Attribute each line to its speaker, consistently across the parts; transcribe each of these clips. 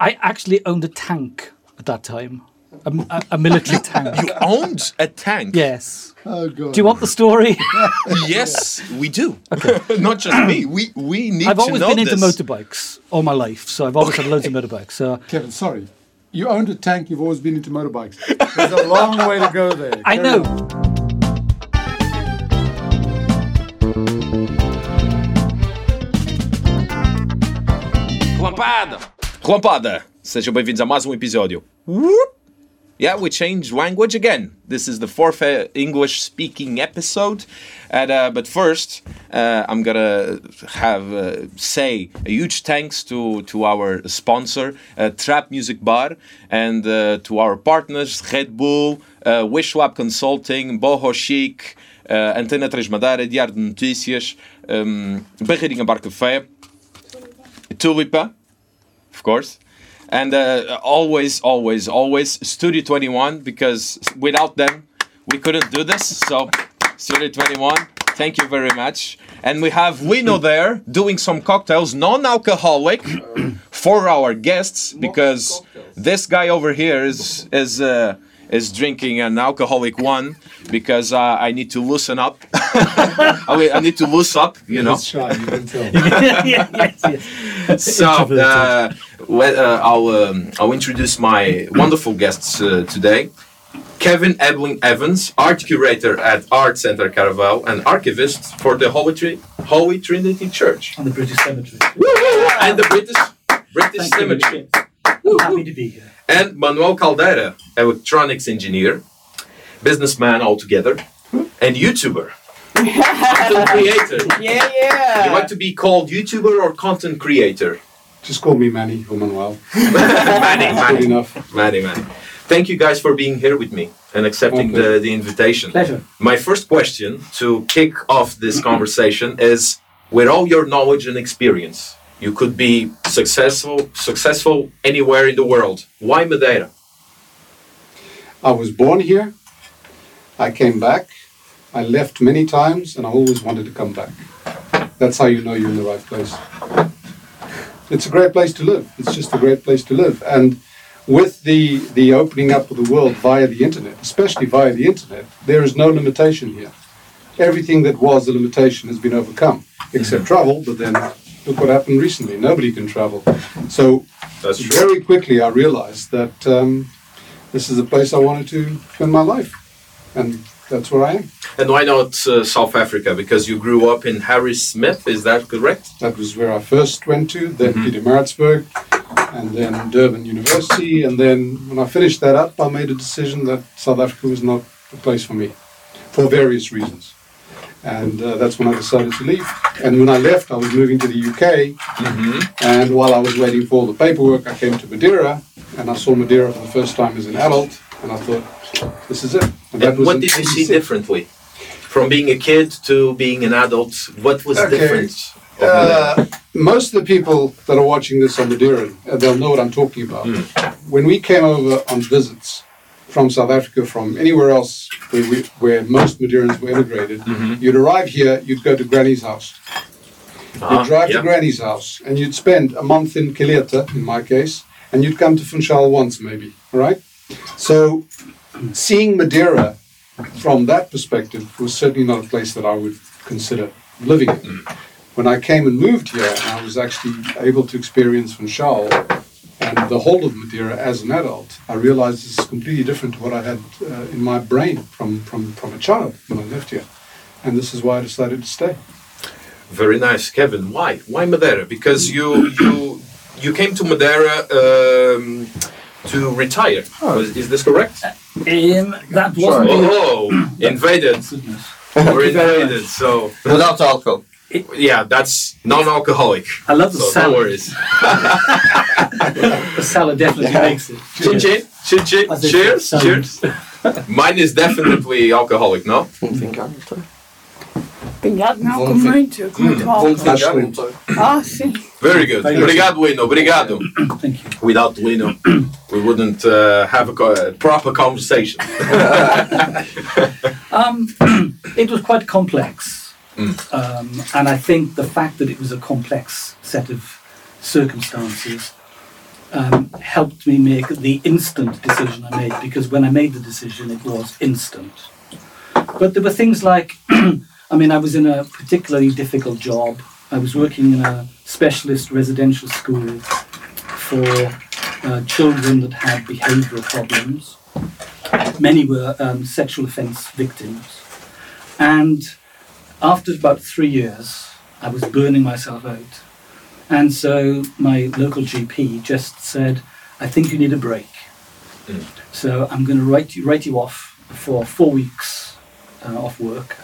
Speaker 1: I actually owned a tank at that time, a, a, a military tank.
Speaker 2: You owned a tank.
Speaker 1: Yes.
Speaker 3: Oh god.
Speaker 1: Do you want the story?
Speaker 2: Yes, we do. Okay. Not just me. We we need to tell you.
Speaker 1: I've always
Speaker 2: know
Speaker 1: been into
Speaker 2: this.
Speaker 1: motorbikes all my life, so I've always had loads of motorbikes. So
Speaker 3: Kevin, sorry. You owned a tank. You've always been into motorbikes. There's a long way to go there.
Speaker 1: I
Speaker 3: Carry
Speaker 1: know.
Speaker 3: on.
Speaker 2: Relampada! Relampada! Sejam bem-vindos a mais um episódio. Yeah, we changed language again. This is the fourth uh, English speaking episode. And, uh, but first, uh, I'm gonna have uh, say a huge thanks to, to our sponsor, uh, Trap Music Bar, and to our partners, Red Bull, uh, Wishlab Consulting, Boho Chic, Antena 3 Madeira, Diário de Notícias, um, Barreirinha Bar Café, Tulipa, of course. And uh, always, always, always Studio 21 because without them we couldn't do this. So, Studio 21, thank you very much. And we have Wino there doing some cocktails, non alcoholic, for our guests because this guy over here is, is, uh, is drinking an alcoholic one because uh, I need to loosen up. I mean, I need to loosen up, you know.
Speaker 3: He's shy. You can tell.
Speaker 1: yeah, yes, yes.
Speaker 2: So uh, well, uh, I'll um, I'll introduce my wonderful guests uh, today. Kevin Ebling Evans, art curator at Art Center Caravel and archivist for the Holy, Tri- Holy Trinity Church
Speaker 1: And the British Cemetery.
Speaker 2: and the British British
Speaker 1: Thank you.
Speaker 2: Cemetery.
Speaker 1: I'm happy to be here.
Speaker 2: And Manuel Caldeira, electronics engineer, businessman altogether, and YouTuber. Content creator.
Speaker 4: Yeah, yeah.
Speaker 2: You like to be called YouTuber or content creator?
Speaker 3: Just call me Manny or Manuel.
Speaker 2: Manny,
Speaker 3: Good
Speaker 2: Manny.
Speaker 3: enough.
Speaker 2: Manny, Manny. Thank you guys for being here with me and accepting
Speaker 3: My pleasure.
Speaker 2: the, the invitation.
Speaker 1: Pleasure.
Speaker 2: My first question to kick off this conversation is with all your knowledge and experience, you could be successful successful anywhere in the world. Why Madeira?
Speaker 3: I was born here. I came back. I left many times, and I always wanted to come back. That's how you know you're in the right place. It's a great place to live. It's just a great place to live. And with the the opening up of the world via the internet, especially via the internet, there is no limitation here. Everything that was a limitation has been overcome, except mm-hmm. travel. But then look what happened recently. Nobody can travel. So
Speaker 2: That's true.
Speaker 3: very quickly I realized that um, this is a place I wanted to spend my life, and that's where I am.
Speaker 2: And why not uh, South Africa? Because you grew up in Harrismith, is that correct?
Speaker 3: That was where I first went to, then
Speaker 2: Mhm.
Speaker 3: Pietermaritzburg, and then Durban University, and then when I finished that up, I made a decision that South Africa was not the place for me, for various reasons. And uh, that's when I decided to leave. And when I left, I was moving to the UK,
Speaker 2: Mm-hmm.
Speaker 3: and while I was waiting for all the paperwork, I came to Madeira, and I saw Madeira for the first time as an adult, and I thought, this is it. And
Speaker 2: what did you see differently? From being a kid to being an adult, what was
Speaker 3: Okay.
Speaker 2: different? of Madeira?
Speaker 3: Uh, most of the people that are watching this on Madeira, uh, they'll know what I'm talking about. When we came over on visits from South Africa, from anywhere else where, we, where most Madeirans were immigrated, you'd arrive here, you'd go to Granny's house.
Speaker 2: Ah,
Speaker 3: You'd drive
Speaker 2: yeah.
Speaker 3: to Granny's house, and you'd spend a month in Kileta, in my case, and you'd come to Funchal once, maybe, right? So, seeing Madeira from that perspective was certainly not a place that I would consider living in. When I came and moved here, I was actually able to experience Funchal and the whole of Madeira as an adult, I realized it's completely different to what I had uh, in my brain from, from, from a child when I left here. And this is why I decided to stay.
Speaker 2: Very nice, Kevin. Why? Why Madeira? Because you you you came to Madeira um, to retire. Was- Is this correct?
Speaker 1: Um, that wasn't.
Speaker 2: Oh, invaded. We're invaded. So
Speaker 5: Without alcohol.
Speaker 2: Yeah, that's non-alcoholic.
Speaker 1: I love the
Speaker 2: So no worries.
Speaker 1: The salad definitely makes it.
Speaker 2: Chin chin, chin chin. Cheers, cheers. Mine is definitely alcoholic, no?
Speaker 4: Obrigado, não, com muito, com muito álcool. Ah, sim.
Speaker 2: Very good.
Speaker 1: Thank you.
Speaker 2: Obrigado, Lino. Obrigado.
Speaker 1: Thank you.
Speaker 2: Without Lino, we wouldn't uh, have a, co- a proper conversation.
Speaker 1: Um, it was quite complex.
Speaker 2: Mm.
Speaker 1: Um, and I think the fact that it was a complex set of circumstances um, helped me make the instant decision I made because when I made the decision, it was instant. But there were things like, I mean, I was in a particularly difficult job. I was working in a specialist residential school for uh, children that had behavioural problems. Many were um, sexual offence victims. And after about three years, I was burning myself out. And so my local GP just said, I think you need a break.
Speaker 2: Mm.
Speaker 1: So I'm going to write you, write you off for four weeks uh, off work.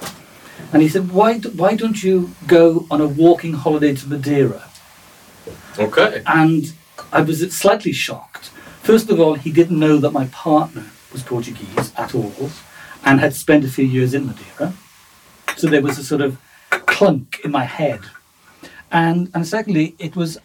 Speaker 1: And he said, why, d- why don't you go on a walking holiday to Madeira?
Speaker 2: Okay.
Speaker 1: And I was slightly shocked. First of all, he didn't know that my partner was Portuguese at all and had spent a few years in Madeira. So there was a sort of clunk in my head. And, and secondly, it was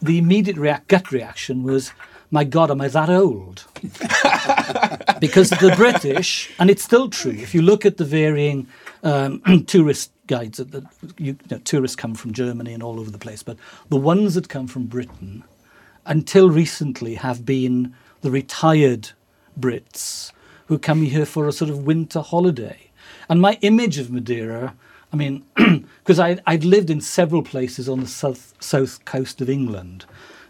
Speaker 1: the immediate react, gut reaction was, my God, am I that old? because the British, and it's still true, if you look at the varying um, tourist guides, that, you know, tourists come from Germany and all over the place, but the ones that come from Britain, until recently, have been the retired Brits who come here for a sort of winter holiday. And my image of Madeira, I mean, because I'd, I'd lived in several places on the south, south coast of England,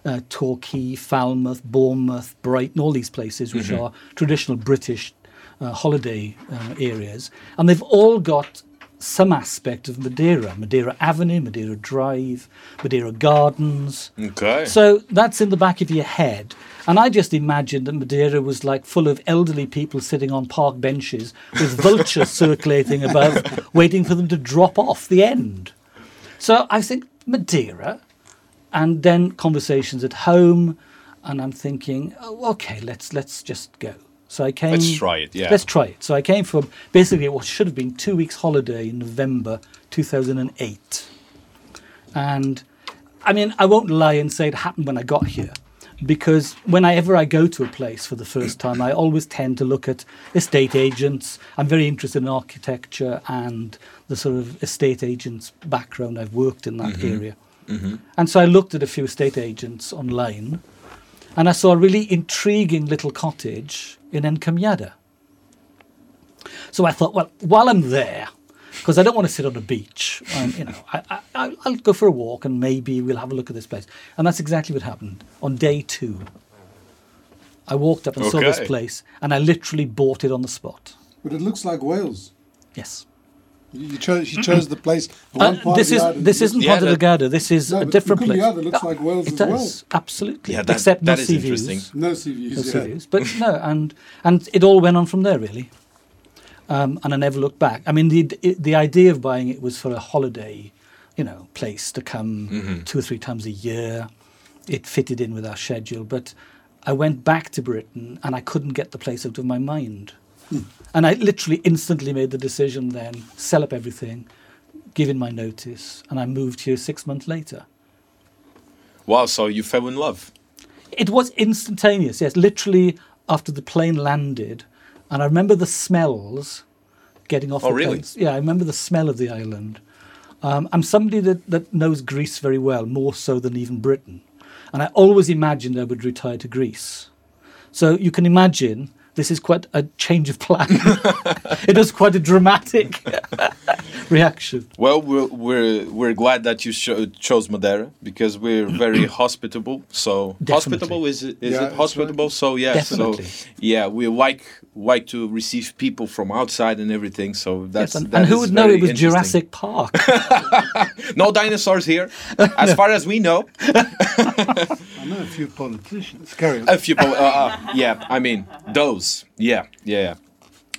Speaker 1: uh, Torquay, Falmouth, Bournemouth, Brighton, all these places which are traditional British uh, holiday uh, areas. And they've all got some aspect of Madeira Madeira Avenue, Madeira Drive, Madeira Gardens.
Speaker 2: Okay.
Speaker 1: So that's in the back of your head. And I just imagined that Madeira was like full of elderly people sitting on park benches with vultures circulating above, waiting for them to drop off the end. So I think Madeira, and then conversations at home, and I'm thinking, oh, okay, let's let's just go. So I came.
Speaker 2: Let's try it, yeah.
Speaker 1: Let's try it. So I came from basically what should have been two weeks holiday in November 2008, and I mean I won't lie and say it happened when I got here, because whenever I go to a place for the first time, I always tend to look at estate agents. I'm very interested in architecture and the sort of estate agents background. I've worked in that mm-hmm. area. Mm-hmm. And so I looked at a few estate agents online and I saw a really intriguing little cottage in Encumeada. So I thought, well, while I'm there, because I don't want to sit on a beach, um, you know, I, I, I'll- I'll go for a walk and maybe we'll have a look at this place. And that's exactly what happened. On day two, I walked up and saw this place and I literally bought it on the spot.
Speaker 3: But it looks like Wales.
Speaker 1: Yes.
Speaker 3: You, you chose, you chose the place.
Speaker 1: Uh,
Speaker 3: One part
Speaker 1: this
Speaker 3: of
Speaker 1: is
Speaker 3: the
Speaker 1: this isn't
Speaker 2: Yeah,
Speaker 1: Ponta
Speaker 2: that-
Speaker 1: Delgada. This is
Speaker 3: No,
Speaker 1: a different place.
Speaker 3: Cumbuyada looks like Wales
Speaker 1: it
Speaker 3: as
Speaker 1: does
Speaker 3: well.
Speaker 1: absolutely.
Speaker 2: Yeah, that-
Speaker 1: Except
Speaker 2: that
Speaker 1: no
Speaker 2: is
Speaker 1: sea
Speaker 2: interesting.
Speaker 1: views.
Speaker 3: No sea views.
Speaker 1: No sea
Speaker 3: yeah.
Speaker 1: views. But no, and and it all went on from there really. Um, and I never looked back. I mean, the the idea of buying it was for a holiday, you know, place to come two or three times a year. It fitted in with our schedule, but I went back to Britain and I couldn't get the place out of my mind. And I literally instantly made the decision then, sell up everything, give in my notice, and I moved here six months later.
Speaker 2: Wow, so you fell in love.
Speaker 1: It was instantaneous, yes. Literally after the plane landed, and I remember the smells getting off
Speaker 2: Oh,
Speaker 1: the
Speaker 2: really?
Speaker 1: planes. Yeah, I remember the smell of the island. Um, I'm somebody that, that knows Greece very well, more so than even Britain. And I always imagined I would retire to Greece. So you can imagine this is quite a change of plan. it was quite a dramatic reaction.
Speaker 2: Well, we're we're, we're glad that you cho- chose Madeira because we're very hospitable. So
Speaker 1: Definitely.
Speaker 2: hospitable is it, is
Speaker 3: Yeah,
Speaker 2: it
Speaker 3: that's
Speaker 2: hospitable? So yeah,
Speaker 1: Definitely.
Speaker 2: so yeah, we like like to receive people from outside and everything. So that's
Speaker 1: Yes, and,
Speaker 2: that
Speaker 1: and who
Speaker 2: is
Speaker 1: would know it was. Jurassic Park?
Speaker 2: No dinosaurs here, as far as we know.
Speaker 3: I know a few politicians. Carry on.
Speaker 2: A few, po- uh, uh, yeah. I mean, those. Yeah, yeah. yeah.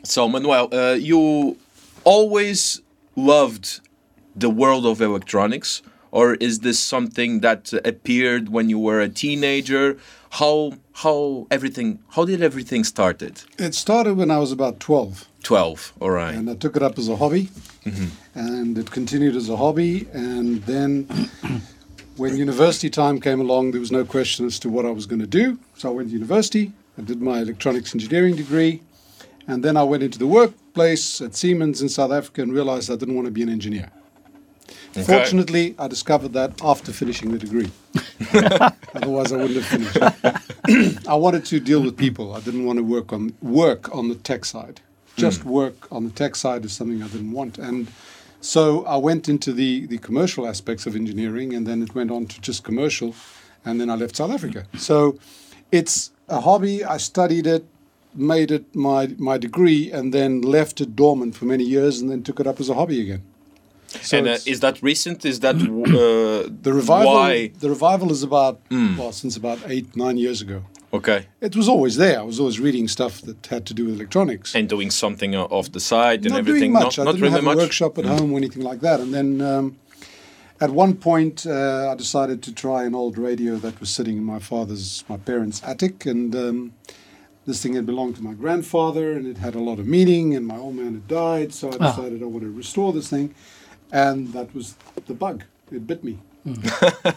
Speaker 2: So, Manuel, uh, you always loved the world of electronics, or is this something that appeared when you were a teenager? How how everything? How did everything started?
Speaker 3: It started when I was about 12.
Speaker 2: Twelve. All right.
Speaker 3: and I took it up as a hobby, mm-hmm. and it continued as a hobby. And then, when university time came along, there was no question as to what I was going to do. So I went to university. I did my electronics engineering degree, and then I went into the workplace at Siemens in South Africa and realized I didn't want to be an engineer Fortunately, I discovered that after finishing the degree. Otherwise, I wouldn't have finished. I wanted to deal with people. I didn't want to work on work on the tech side. Just hmm. work on the tech side is something I didn't want, and so I went into the the commercial aspects of engineering, and then it went on to just commercial, and then I left South Africa. So it's a hobby. I studied it, made it my my degree, and then left it dormant for many years, and then took it up as a hobby again. So
Speaker 2: and uh, is that recent? Is that uh,
Speaker 3: the revival?
Speaker 2: Why?
Speaker 3: The revival is about well since about eight nine years ago.
Speaker 2: Okay,
Speaker 3: It was always there. I was always reading stuff that had to do with electronics.
Speaker 2: and doing something off the side and
Speaker 3: not
Speaker 2: everything.
Speaker 3: doing much.
Speaker 2: No,
Speaker 3: I
Speaker 2: not
Speaker 3: didn't
Speaker 2: really
Speaker 3: have
Speaker 2: much. Mm.
Speaker 3: a workshop at home or anything like that. And then um, at one point, uh, I decided to try an old radio that was sitting in my father's, my parents' attic, and um, this thing had belonged to my grandfather, and it had a lot of meaning. And my old man had died, so I
Speaker 1: Ah.
Speaker 3: decided I want to restore this thing, and that was the bug. It bit me.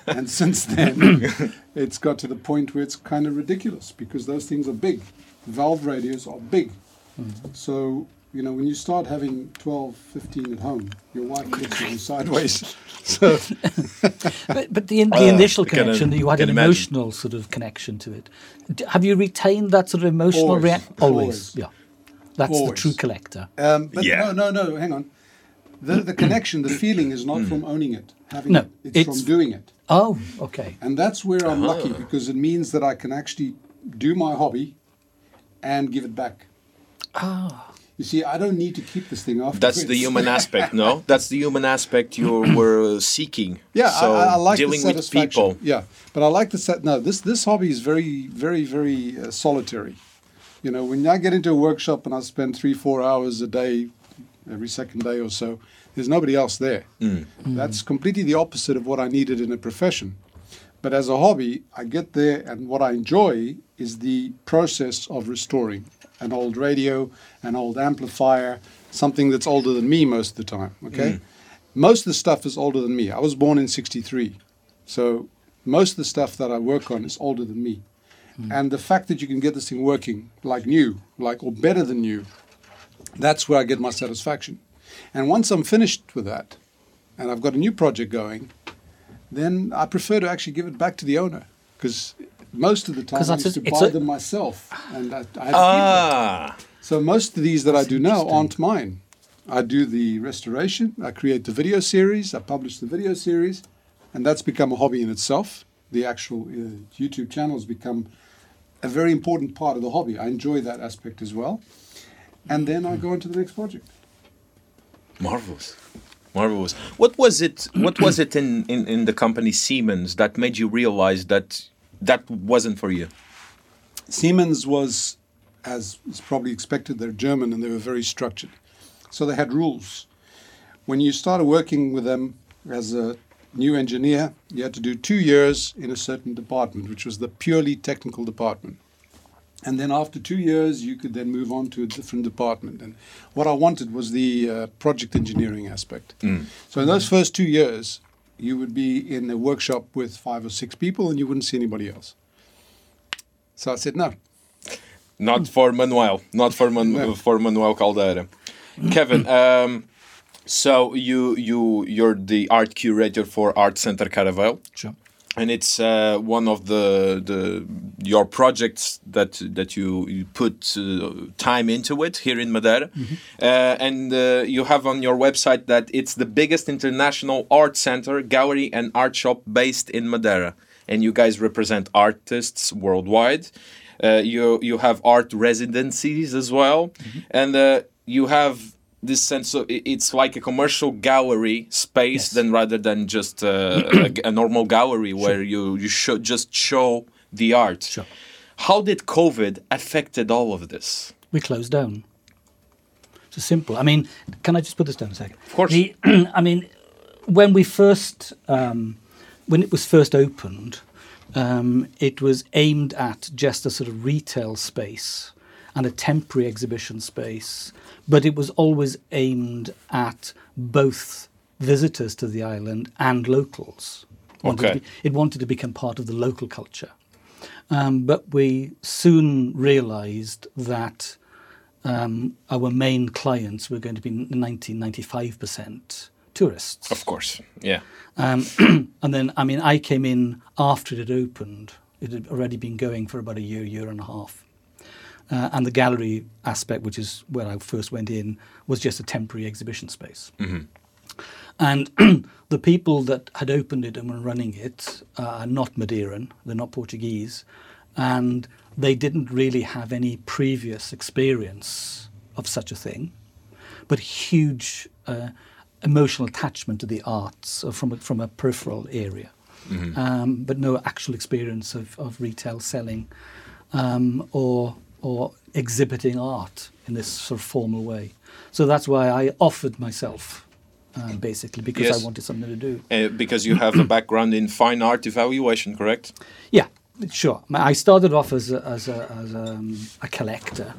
Speaker 3: and since then, it's got to the point where it's kind of ridiculous because those things are big. Valve radios are big. So, you know, when you start having 12, 15 at home, your wife looks at you sideways. So,
Speaker 1: But, but the, in, the initial
Speaker 2: I can, uh,
Speaker 1: connection, you had an
Speaker 2: imagine.
Speaker 1: emotional sort of connection to it. D- Have you retained that sort of emotional
Speaker 3: Always.
Speaker 1: reaction?
Speaker 3: Always.
Speaker 1: yeah. That's the true collector.
Speaker 3: um, but
Speaker 2: Yeah.
Speaker 3: no, no, no, hang on. The, the connection, the feeling is not from owning it, having
Speaker 1: No,
Speaker 3: it. It's,
Speaker 1: it's-
Speaker 3: from doing it.
Speaker 1: Oh, okay.
Speaker 3: And that's where I'm lucky because it means that I can actually do my hobby and give it back.
Speaker 1: Ah.
Speaker 3: You see, I don't need to keep this thing off.
Speaker 2: That's the human aspect, no? That's the human aspect you were seeking.
Speaker 3: Yeah,
Speaker 2: so
Speaker 3: I, I like
Speaker 2: dealing with people.
Speaker 3: Yeah, but I like the set. No, this this hobby is very, very, very uh, solitary. You know, when I get into a workshop and I spend three, four hours a day, every second day or so, there's nobody else there. That's completely the opposite of what I needed in a profession. But as a hobby, I get there, and what I enjoy is the process of restoring an old radio, an old amplifier, something that's older than me most of the time. Okay, mm. most of the stuff is older than me. I was born in '63, so most of the stuff that I work on is older than me. Mm. And the fact that you can get this thing working like new, like or better than new, that's where I get my satisfaction. And once I'm finished with that, and I've got a new project going, then I prefer to actually give it back to the owner because most of the time
Speaker 1: 'Cause
Speaker 3: I used to buy
Speaker 1: a-
Speaker 3: them myself, and I, I had to.
Speaker 2: Ah,
Speaker 3: So most of these that I do now aren't mine. I do the restoration, I create the video series, I publish the video series, and that's become a hobby in itself. The actual uh, YouTube channel has become a very important part of the hobby. I enjoy that aspect as well. And then I go on to the next project.
Speaker 2: marvelous. Marvelous. What was it? What was it in, in, in the company Siemens that made you realize that that wasn't for you?
Speaker 3: Siemens was, as is probably expected, they're German and they were very structured. So they had rules. When you started working with them as a new engineer, you had to do two years in a certain department, which was the purely technical department. And then after two years, you could then move on to a different department. And what I wanted was the uh, project engineering aspect. So in those first two years, you would be in a workshop with five or six people and you wouldn't see anybody else. So I said, no,
Speaker 2: Not for Manuel. Not for Man-
Speaker 3: No.
Speaker 2: for Manuel Caldeira. Kevin, um, so you you you're the art curator for Art Center Caravel.
Speaker 1: Sure.
Speaker 2: And it's uh, one of the the your projects that that you, you put uh, time into it here in Madeira, uh, and uh, you have on your website that it's the biggest international art center, gallery, and art shop based in Madeira, and you guys represent artists worldwide. Uh, you you have art residencies as well, and uh, you have this sense of it's like a commercial gallery space
Speaker 1: Yes.
Speaker 2: than rather than just uh, a, a normal gallery where you you show just show the art.
Speaker 1: Sure.
Speaker 2: How did COVID affected all of this?
Speaker 1: we closed down. It's a simple. I mean, can I just put this down a second? Of
Speaker 2: course.
Speaker 1: The, I mean, when we first, um, when it was first opened, um, it was aimed at just a sort of retail space and a temporary exhibition space, but it was always aimed at both visitors to the island and locals. Wanted
Speaker 2: Okay.
Speaker 1: be- it wanted to become part of the local culture. Um, but we soon realized that um, our main clients were going to be 90 95% tourists.
Speaker 2: Of course. Yeah.
Speaker 1: Um, and then, I mean, I came in after it had opened. It had already been going for about a year, year and a half. Uh, and the gallery aspect, which is where I first went in, was just a temporary exhibition space. And the people that had opened it and were running it are not Madeiran, they're not Portuguese, and they didn't really have any previous experience of such a thing, but huge uh, emotional attachment to the arts uh, from a, from a peripheral area, um, but no actual experience of, of retail selling um, or or exhibiting art in this sort of formal way. So that's why I offered myself, um, basically, because
Speaker 2: Yes.
Speaker 1: I wanted something to do.
Speaker 2: Uh, because you have a background in fine art evaluation, correct?
Speaker 1: Yeah, sure. I started off as a, as a, as a, um, a collector.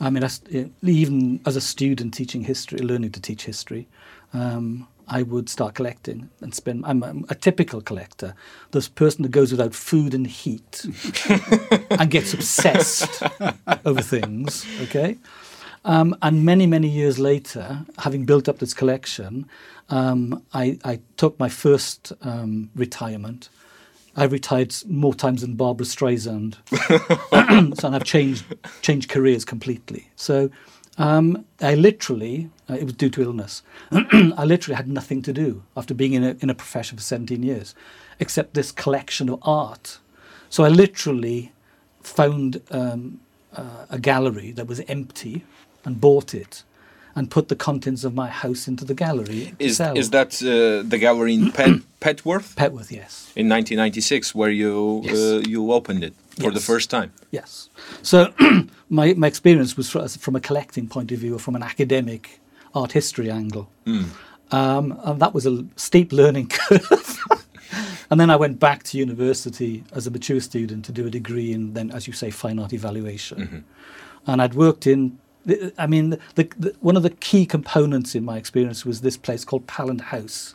Speaker 1: I mean, as, uh, even as a student teaching history, learning to teach history, um, I would start collecting and spend. I'm a, a typical collector, this person that goes without food and heat and gets obsessed over things. Okay. Um, and many, many years later, having built up this collection, um, I, I took my first um, retirement. I retired more times than Barbra Streisand, so and I've changed changed careers completely. So um, I literally, uh, it was due to illness. I literally had nothing to do after being in a, in a profession for 17 years, except this collection of art. So I literally found um, uh, a gallery that was empty and bought it and put the contents of my house into the gallery.
Speaker 2: Is is that uh, the gallery in Pet, Petworth
Speaker 1: Petworth? Yes.
Speaker 2: in 1996 where you
Speaker 1: Yes.
Speaker 2: uh, you opened it for the first time?
Speaker 1: Yes. So my, my experience was fr- from a collecting point of view or from an academic art history angle. Um, and that was a steep learning curve. and then I went back to university as a mature student to do a degree in, then, as you say, fine art evaluation. And I'd worked in, I mean, the, the, one of the key components in my experience was this place called Pallant House.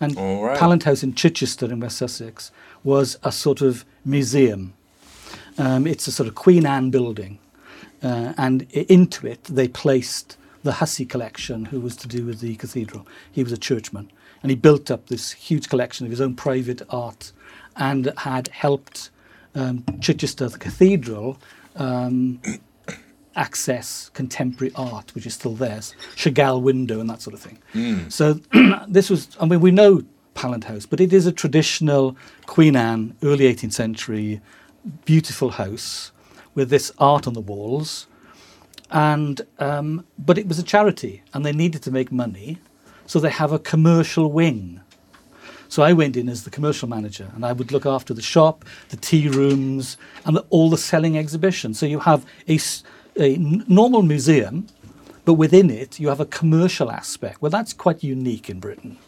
Speaker 1: And
Speaker 2: right.
Speaker 1: Pallant House in Chichester in West Sussex was a sort of museum. Um, it's a sort of Queen Anne building. Uh, and into it, they placed the Hussey collection, who was to do with the cathedral. He was a churchman. And he built up this huge collection of his own private art and had helped um, Chichester, the cathedral, um, access contemporary art, which is still there, Chagall window and that sort of thing. So this was, I mean, we know Pallant House, but it is a traditional Queen Anne, early 18th century, beautiful house with this art on the walls. And um, but it was a charity, and they needed to make money, so they have a commercial wing. So I went in as the commercial manager, and I would look after the shop, the tea rooms, and the, all the selling exhibitions. So you have a, a normal museum, but within it you have a commercial aspect. Well, that's quite unique in Britain.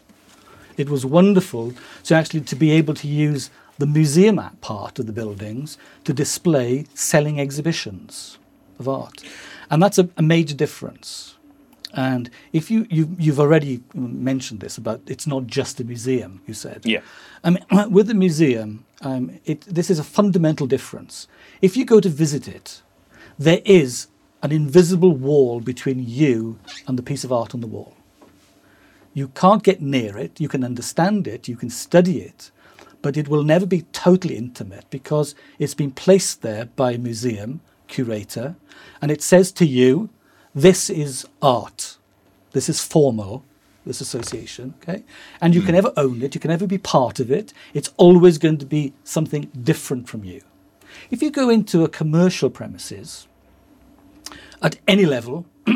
Speaker 1: It was wonderful to actually to be able to use the museum part of the buildings to display selling exhibitions of art, and that's a, a major difference. And if you, you you've already mentioned this about it's not just a museum, you said.
Speaker 2: Yeah.
Speaker 1: I mean, with the museum, um, it, this is a fundamental difference. If you go to visit it, there is an invisible wall between you and the piece of art on the wall. You can't get near it, you can understand it, you can study it, but it will never be totally intimate because it's been placed there by a museum curator and it says to you, this is art, this is formal, this association, okay? And you can hmm. never own it, you can never be part of it, it's always going to be something different from you. If you go into a commercial premises, at any level.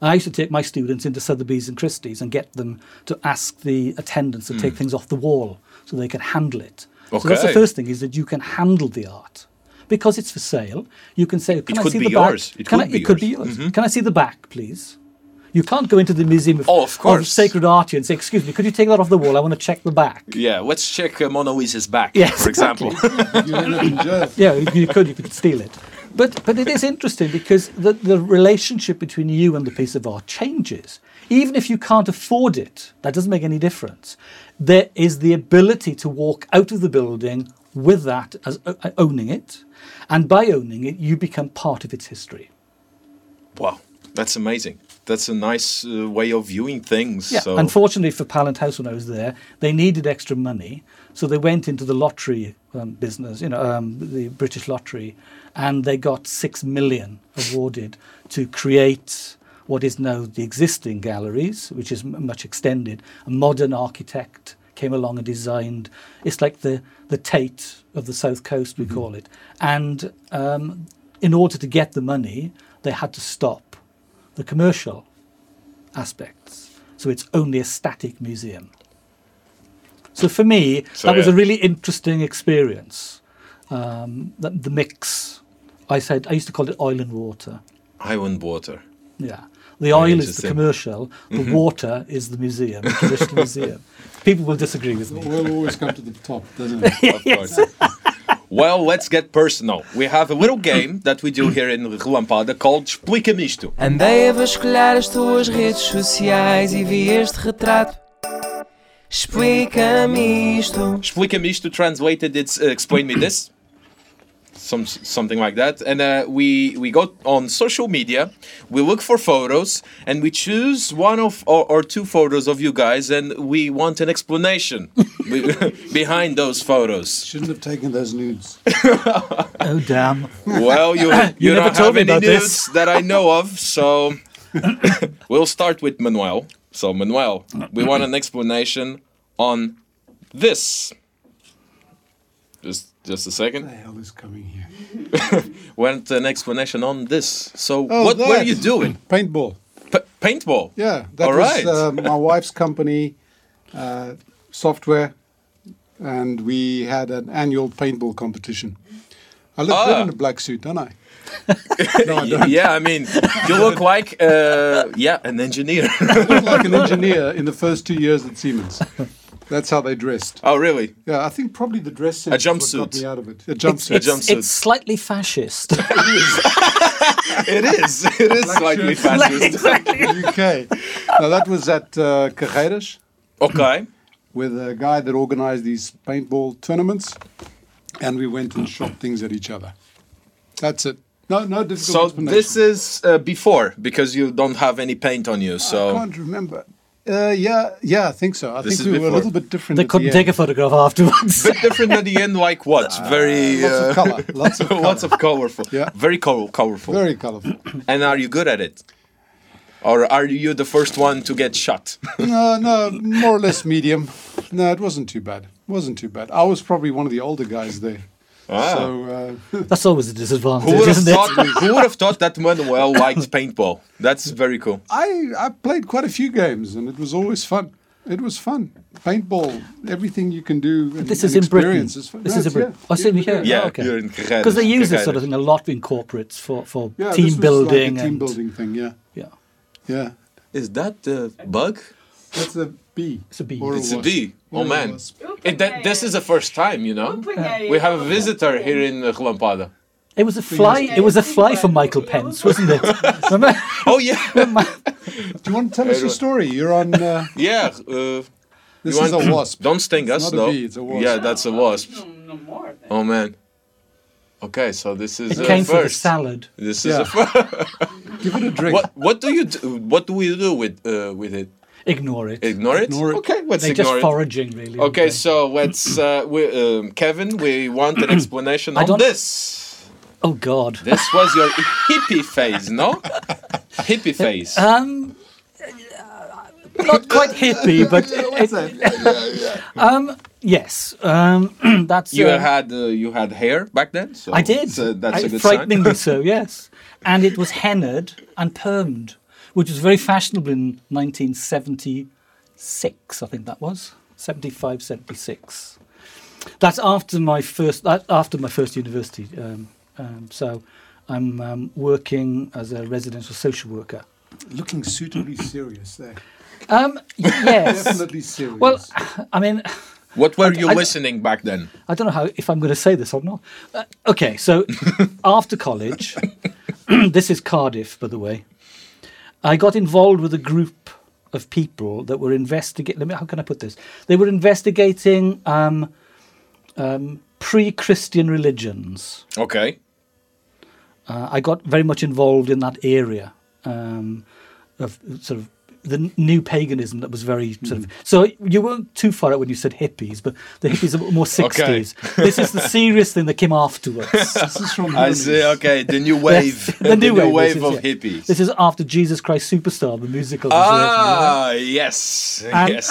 Speaker 1: I used to take my students into Sotheby's and Christie's and get them to ask the attendants to take things off the wall so they can handle it. So that's the first thing is that you can handle the art. Because it's for sale, you can say, "Can I
Speaker 2: could
Speaker 1: see
Speaker 2: be
Speaker 1: the back?
Speaker 2: yours. It
Speaker 1: can
Speaker 2: could
Speaker 1: I,
Speaker 2: be
Speaker 1: it could
Speaker 2: yours. Mm-hmm.
Speaker 1: be yours. Can I see the back, please?" You can't go into the museum of,
Speaker 2: Oh, of course.
Speaker 1: sacred art here and say, "Excuse me, could you take that off the wall? I want to check the back."
Speaker 2: Yeah, let's check uh, Mona Lisa's back,
Speaker 1: Yes,
Speaker 2: for example.
Speaker 3: You end up in jail.
Speaker 1: yeah, you, you could you could steal it, but but it is interesting because the the relationship between you and the piece of art changes. Even if you can't afford it, that doesn't make any difference. There is the ability to walk out of the building with that as uh, owning it, and by owning it, you become part of its history.
Speaker 2: wow, that's amazing. that's a nice uh, way of viewing things.
Speaker 1: Yeah.
Speaker 2: So
Speaker 1: Unfortunately for Pallant House when I was there, they needed extra money, so they went into the lottery um, business, you know, um, the British lottery, and they got six million awarded to create what is now the existing galleries, which is m- much extended. A modern architect came along and designed. It's like the the Tate of the South Coast, we call it. And um, in order to get the money, they had to stop the commercial aspects. So it's only a static museum. So for me,
Speaker 2: So,
Speaker 1: that was
Speaker 2: yeah.
Speaker 1: a really interesting experience. Um, the, the mix. I said I used to call it oil and water.
Speaker 2: Oil and water.
Speaker 1: Yeah, the oil is the
Speaker 2: interesting. Mm-hmm.
Speaker 1: commercial. The water is the museum, the traditional museum. People will disagree with me.
Speaker 3: We'll always come to the top, doesn't it?
Speaker 2: Of course. well, let's get personal. We have a little game that we do here in Relampada called Explica-me isto.
Speaker 5: Andei a vasculhar as tuas redes sociais e vi este retrato. Explica-me isto.
Speaker 2: Explica-me isto translated, it's uh, explain me this. Some, something like that. And uh, we, we go on social media, we look for photos, and we choose one of or, or two photos of you guys, and we want an explanation be- behind those photos.
Speaker 3: Shouldn't have taken those nudes.
Speaker 1: Oh damn!
Speaker 2: Well, you, you,
Speaker 1: never
Speaker 2: don't
Speaker 1: told
Speaker 2: have
Speaker 1: me
Speaker 2: any
Speaker 1: about
Speaker 2: news
Speaker 1: this.
Speaker 2: that I know of, so we'll start with Manuel. So, Manuel, we want an explanation on this. Just, just a second.
Speaker 3: What the hell is coming here?
Speaker 2: Want an explanation on this? So,
Speaker 3: Oh,
Speaker 2: what were you doing?
Speaker 3: Paintball.
Speaker 2: P- paintball.
Speaker 3: Yeah, that
Speaker 2: All
Speaker 3: was
Speaker 2: right.
Speaker 3: uh, my wife's company, uh, software, and we had an annual paintball competition. I look
Speaker 2: Ah.
Speaker 3: good in a black suit, don't I? No, I
Speaker 2: Y-
Speaker 3: don't.
Speaker 2: yeah, I mean, you look like, uh, yeah, an engineer.
Speaker 3: I look like an engineer in the first two years at Siemens. That's how they dressed.
Speaker 2: oh, really?
Speaker 3: Yeah, I think probably the dress sense is what
Speaker 2: jumpsuit.
Speaker 3: got me out of it. A
Speaker 1: It's,
Speaker 3: jumpsuit.
Speaker 1: it's,
Speaker 2: jumpsuit.
Speaker 1: it's slightly fascist.
Speaker 2: It is. It is slightly fascist. exactly.
Speaker 3: UK. Now that was at uh, Carreiras
Speaker 2: Okay.
Speaker 3: with a guy that organized these paintball tournaments, and we went and shot things at each other. That's it. No, no difficult
Speaker 2: So
Speaker 3: explanation.
Speaker 2: this is uh, before because you don't have any paint on you. So I
Speaker 3: can't remember. Uh, yeah, yeah, I think so. I
Speaker 2: This
Speaker 3: think
Speaker 2: is
Speaker 3: we were a little bit different.
Speaker 1: they
Speaker 3: at
Speaker 1: couldn't take a photograph afterwards.
Speaker 2: A bit different at the end. Like what? Very
Speaker 3: Lots
Speaker 2: uh,
Speaker 3: of color. Lots of color.
Speaker 2: lots of colorful.
Speaker 3: Yeah.
Speaker 2: Very col- colorful.
Speaker 3: Very colorful.
Speaker 2: And are you good at it? Or are you the first one to get shot?
Speaker 3: no, no, more or less medium. No, it wasn't too bad. It wasn't too bad. I was probably one of the older guys there.
Speaker 2: Ah.
Speaker 3: So uh,
Speaker 1: That's always a disadvantage,
Speaker 2: would have
Speaker 1: isn't it?
Speaker 2: who would have thought that Manuel liked paintball? That's very cool.
Speaker 3: I I played quite a few games, and it was always fun. It was fun. Paintball, everything you can do. And,
Speaker 1: This
Speaker 3: and
Speaker 1: is in Britain.
Speaker 3: experience is fun.
Speaker 1: This
Speaker 3: No,
Speaker 1: is in
Speaker 3: it's-
Speaker 1: Britain. Oh, same here.
Speaker 2: Yeah,
Speaker 1: Oh, okay.
Speaker 2: you're in Carreiras.
Speaker 1: Because they use this sort of thing a lot in corporates for, for
Speaker 3: Yeah,
Speaker 1: team
Speaker 3: this was
Speaker 1: building.
Speaker 3: Like a team
Speaker 1: and,
Speaker 3: building thing. Yeah,
Speaker 1: Yeah,
Speaker 3: yeah.
Speaker 2: Is that the bug?
Speaker 3: That's a B.
Speaker 1: It's a bee.
Speaker 3: Or
Speaker 2: It's a bee. Oh man,
Speaker 3: wasp.
Speaker 2: it, that, this is the first time, you know. We have a visitor here in uh, Relampada.
Speaker 1: it was a fly. It was a fly for Michael Pence, wasn't it?
Speaker 2: Oh yeah,
Speaker 3: Do you want to tell us your story? You're on. Uh,
Speaker 2: yeah. Uh,
Speaker 3: this
Speaker 2: you
Speaker 3: is a wasp.
Speaker 2: Don't sting us,
Speaker 3: not a
Speaker 2: though.
Speaker 3: bee, it's a wasp.
Speaker 2: Yeah, that's a wasp.
Speaker 4: No more.
Speaker 2: Oh man. Okay, so this is
Speaker 1: It
Speaker 2: uh,
Speaker 1: came for the
Speaker 2: first.
Speaker 1: salad.
Speaker 2: This is
Speaker 3: Yeah.
Speaker 2: a first.
Speaker 3: Give it a drink.
Speaker 2: what what do you do? What do we do with uh, with it?
Speaker 1: Ignore it.
Speaker 2: Ignore it.
Speaker 3: Ignore it.
Speaker 2: Okay, let's
Speaker 1: They're
Speaker 2: ignore
Speaker 1: just
Speaker 2: it.
Speaker 1: foraging, really. aren't
Speaker 2: Okay, so let's uh, we, um, Kevin. We want an explanation
Speaker 1: I
Speaker 2: on
Speaker 1: don't-
Speaker 2: this.
Speaker 1: Oh God.
Speaker 2: This was your hippie phase, no? hippie phase.
Speaker 1: Um, uh, not quite hippie, but it, um, yes. Um, that's
Speaker 2: you
Speaker 1: uh,
Speaker 2: had uh, you had hair back then. So
Speaker 1: I did.
Speaker 2: it's, uh, that's
Speaker 1: I-
Speaker 2: a good
Speaker 1: frighteningly
Speaker 2: sign.
Speaker 1: so, yes. And it was hennaed and permed, which was very fashionable in 1976, I think that was 75, 76. That's after my first that, after my first university. Um, um, so I'm um, working as a residential social worker.
Speaker 3: Looking suitably serious there.
Speaker 1: Um, yes.
Speaker 3: Definitely serious.
Speaker 1: Well, I mean,
Speaker 2: What were you
Speaker 1: I-
Speaker 2: listening back then?
Speaker 1: I don't know how if I'm going to say this or not. Uh, okay, so after college, this is Cardiff, by the way. I got involved with a group of people that were investigating. Let me. How can I put this? They were investigating um, um, pre-Christian religions.
Speaker 2: Okay.
Speaker 1: Uh, I got very much involved in that area. Um, of sort of the new paganism that was very sort of. So you weren't too far out when you said hippies, but the hippies are more sixties. This is the serious thing that came afterwards.
Speaker 3: This is from
Speaker 2: I see. Okay, the new wave,
Speaker 1: the new wave, this is-
Speaker 2: of
Speaker 1: yeah.
Speaker 2: hippies.
Speaker 1: This is after Jesus Christ Superstar, the musical. was written, right?
Speaker 2: ah, yes,
Speaker 1: And-
Speaker 2: yes.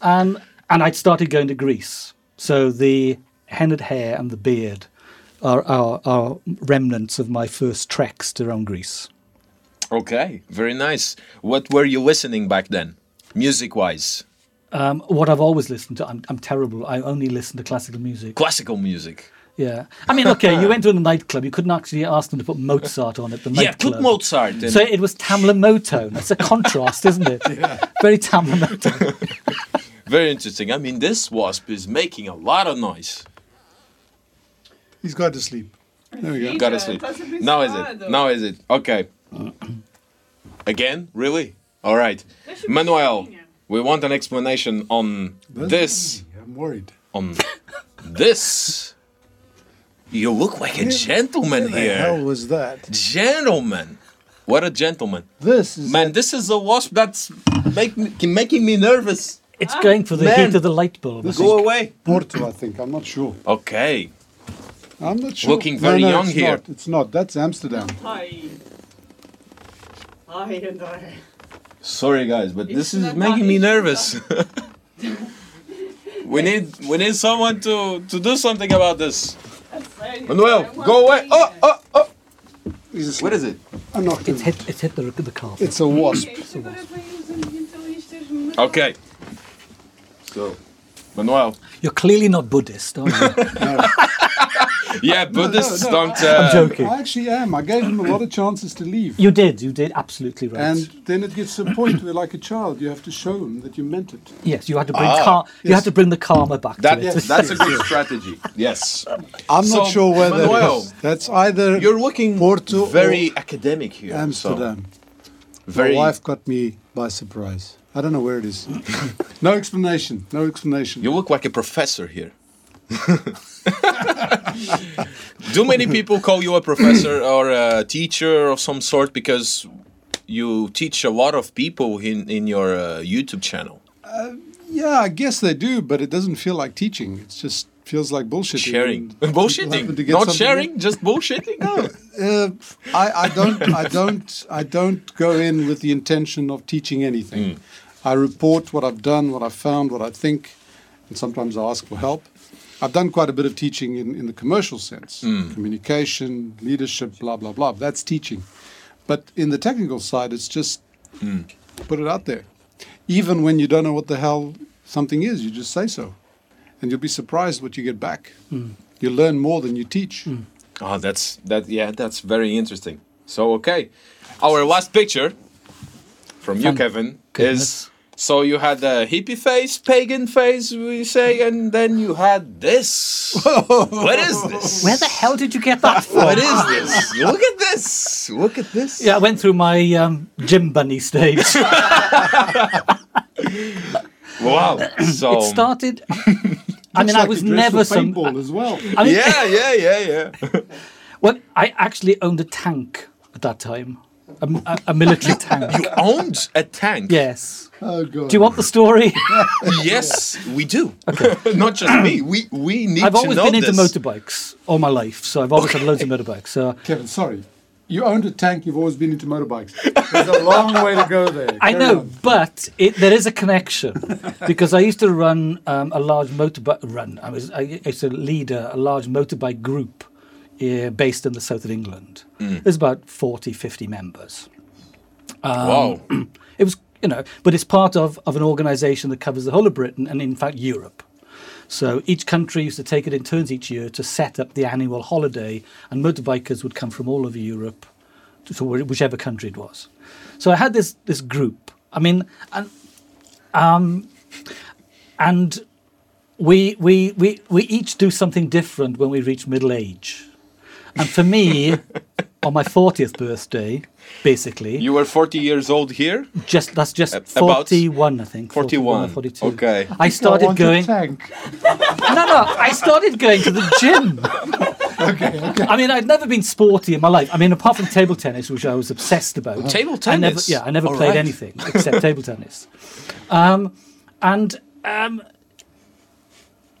Speaker 1: and and I'd started going to Greece. So the hennaed hair and the beard are, are, are remnants of my first treks to around Greece.
Speaker 2: Okay, very nice. What were you listening back then, music-wise?
Speaker 1: Um, what I've always listened to, I'm, I'm terrible. I only listen to classical music.
Speaker 2: Classical music.
Speaker 1: Yeah, I mean, okay, you went to a nightclub. You couldn't actually ask them to put Mozart on at the
Speaker 2: Yeah,
Speaker 1: nightclub.
Speaker 2: put Mozart. In.
Speaker 1: So it was Tamla Motown. That's a contrast, isn't it? Yeah. Very Tamla Motown.
Speaker 2: Very interesting. I mean, this wasp is making a lot of noise.
Speaker 3: He's got to sleep. There we go.
Speaker 2: Gotta sleep. Now is it? Now is it? Okay. Again? Really? All right. Manuel, we want an explanation on this.
Speaker 3: I'm worried.
Speaker 2: On this. You look like a gentleman here.
Speaker 3: What the hell
Speaker 2: here.
Speaker 3: was that?
Speaker 2: Gentleman. What a gentleman.
Speaker 3: This is
Speaker 2: Man, this is a wasp that's make me, making me nervous.
Speaker 1: It's going for the
Speaker 2: Man.
Speaker 1: heat of the light bulb.
Speaker 3: This
Speaker 2: Go away.
Speaker 3: Porto, I think. I'm not sure.
Speaker 2: Okay.
Speaker 3: I'm not sure.
Speaker 2: Looking
Speaker 3: No,
Speaker 2: very
Speaker 3: no,
Speaker 2: young
Speaker 3: it's
Speaker 2: here.
Speaker 3: Not. It's not. That's Amsterdam.
Speaker 4: Hi. Hi, André.
Speaker 2: Sorry guys, but this is making me nervous. we need we need someone to to do something about this. Manuel, go away. Oh, oh, oh. What is it?
Speaker 3: I knocked him.
Speaker 1: It's hit, it's hit the, the carpet.
Speaker 3: It's a wasp.
Speaker 2: Okay. So, Manuel.
Speaker 1: You're clearly not Buddhist, are you?
Speaker 2: Yeah, Buddhists
Speaker 3: no.
Speaker 2: don't. Uh,
Speaker 1: joking.
Speaker 3: I actually am. I gave him a lot of chances to leave.
Speaker 1: You did, you did, absolutely right.
Speaker 3: And then it gets to a point where, like a child, you have to show him that you meant it.
Speaker 1: yes, you had to bring
Speaker 2: Ah,
Speaker 1: car- you had to bring the karma back
Speaker 2: That,
Speaker 1: to it.
Speaker 2: That's a good strategy. Yes.
Speaker 3: I'm
Speaker 2: So,
Speaker 3: not sure whether
Speaker 2: Manuel.
Speaker 3: That's either
Speaker 2: You're looking
Speaker 3: Porto
Speaker 2: very academic here. so
Speaker 3: Amsterdam.
Speaker 2: very.
Speaker 3: My wife got me by surprise. I don't know where it is. no explanation. No explanation.
Speaker 2: You look like a professor here. Do many people call you a professor or a teacher of some sort because you teach a lot of people in, in your uh, YouTube channel?
Speaker 3: yeah, I guess they do, but it doesn't feel like teaching. It just feels like bullshitting.
Speaker 2: Sharing. Bullshitting. Not sharing, just bullshitting?
Speaker 3: Uh, I, I don't. I don't. I don't go in with the intention of teaching anything. I report what I've done, what I've found, what I think, and sometimes I ask for help. I've done quite a bit of teaching in, in the commercial sense, hmm. communication, leadership, blah blah blah. That's teaching, but in the technical side, it's just hmm. put it out there. Even when you don't know what the hell something is, you just say so, and you'll be surprised what you get back. You learn more than you teach.
Speaker 2: Oh, that's that. Yeah, that's very interesting. So, okay, our last picture from you, Kevin,
Speaker 1: goodness.
Speaker 2: is so you had the hippie face, pagan face, we say, and then you had this. what is this?
Speaker 1: Where the hell did you get that from?
Speaker 2: What is this? Look at this. Look at this.
Speaker 1: Yeah, I went through my um, gym bunny stage.
Speaker 2: Wow. So.
Speaker 1: it started. I mean,
Speaker 3: Looks
Speaker 1: I was
Speaker 3: you
Speaker 1: never some.
Speaker 3: paintball as well.
Speaker 1: I mean,
Speaker 2: Yeah, yeah, yeah, yeah.
Speaker 1: well, I actually owned a tank at that time, a, a, a military tank.
Speaker 2: You owned a tank.
Speaker 1: Yes.
Speaker 3: Oh god.
Speaker 1: Do you want the story?
Speaker 2: Yes, we do. Not just me. We we need to know this.
Speaker 1: I've always
Speaker 2: know
Speaker 1: been into motorbikes all my life, so I've always had loads of motorbikes. So
Speaker 3: Kevin, sorry. You owned a tank, you've always been into motorbikes. There's a long way to go there.
Speaker 1: I
Speaker 3: Carry
Speaker 1: know,
Speaker 3: on.
Speaker 1: but it, there is a connection because I used to run um, a large motorbike run. I was I used to lead a, a large motorbike group Eh, based in the south of England. Hmm. There's about 40, 50 members.
Speaker 2: Um, wow.
Speaker 1: It was, you know, but it's part of, of an organisation that covers the whole of Britain and, in fact, Europe. So each country used to take it in turns each year to set up the annual holiday, and motorbikers would come from all over Europe to, to whichever country it was. So I had this this group. I mean, and um, and we we we we each do something different when we reach middle age. And for me, on my fortieth birthday, basically,
Speaker 2: You were 40 years old here?
Speaker 1: just that's just
Speaker 2: A- about
Speaker 1: 41 i think
Speaker 2: 41.
Speaker 1: or 42
Speaker 2: Okay.
Speaker 1: i
Speaker 3: I
Speaker 1: started
Speaker 3: want
Speaker 1: going no no i started going to the gym
Speaker 3: okay, okay.
Speaker 1: I mean, I'd never been sporty in my life. I mean, apart from table tennis, which I was obsessed about.
Speaker 2: Table
Speaker 1: I never,
Speaker 2: tennis?
Speaker 1: yeah, I never
Speaker 2: All
Speaker 1: played
Speaker 2: right.
Speaker 1: anything except table tennis. Um, and um,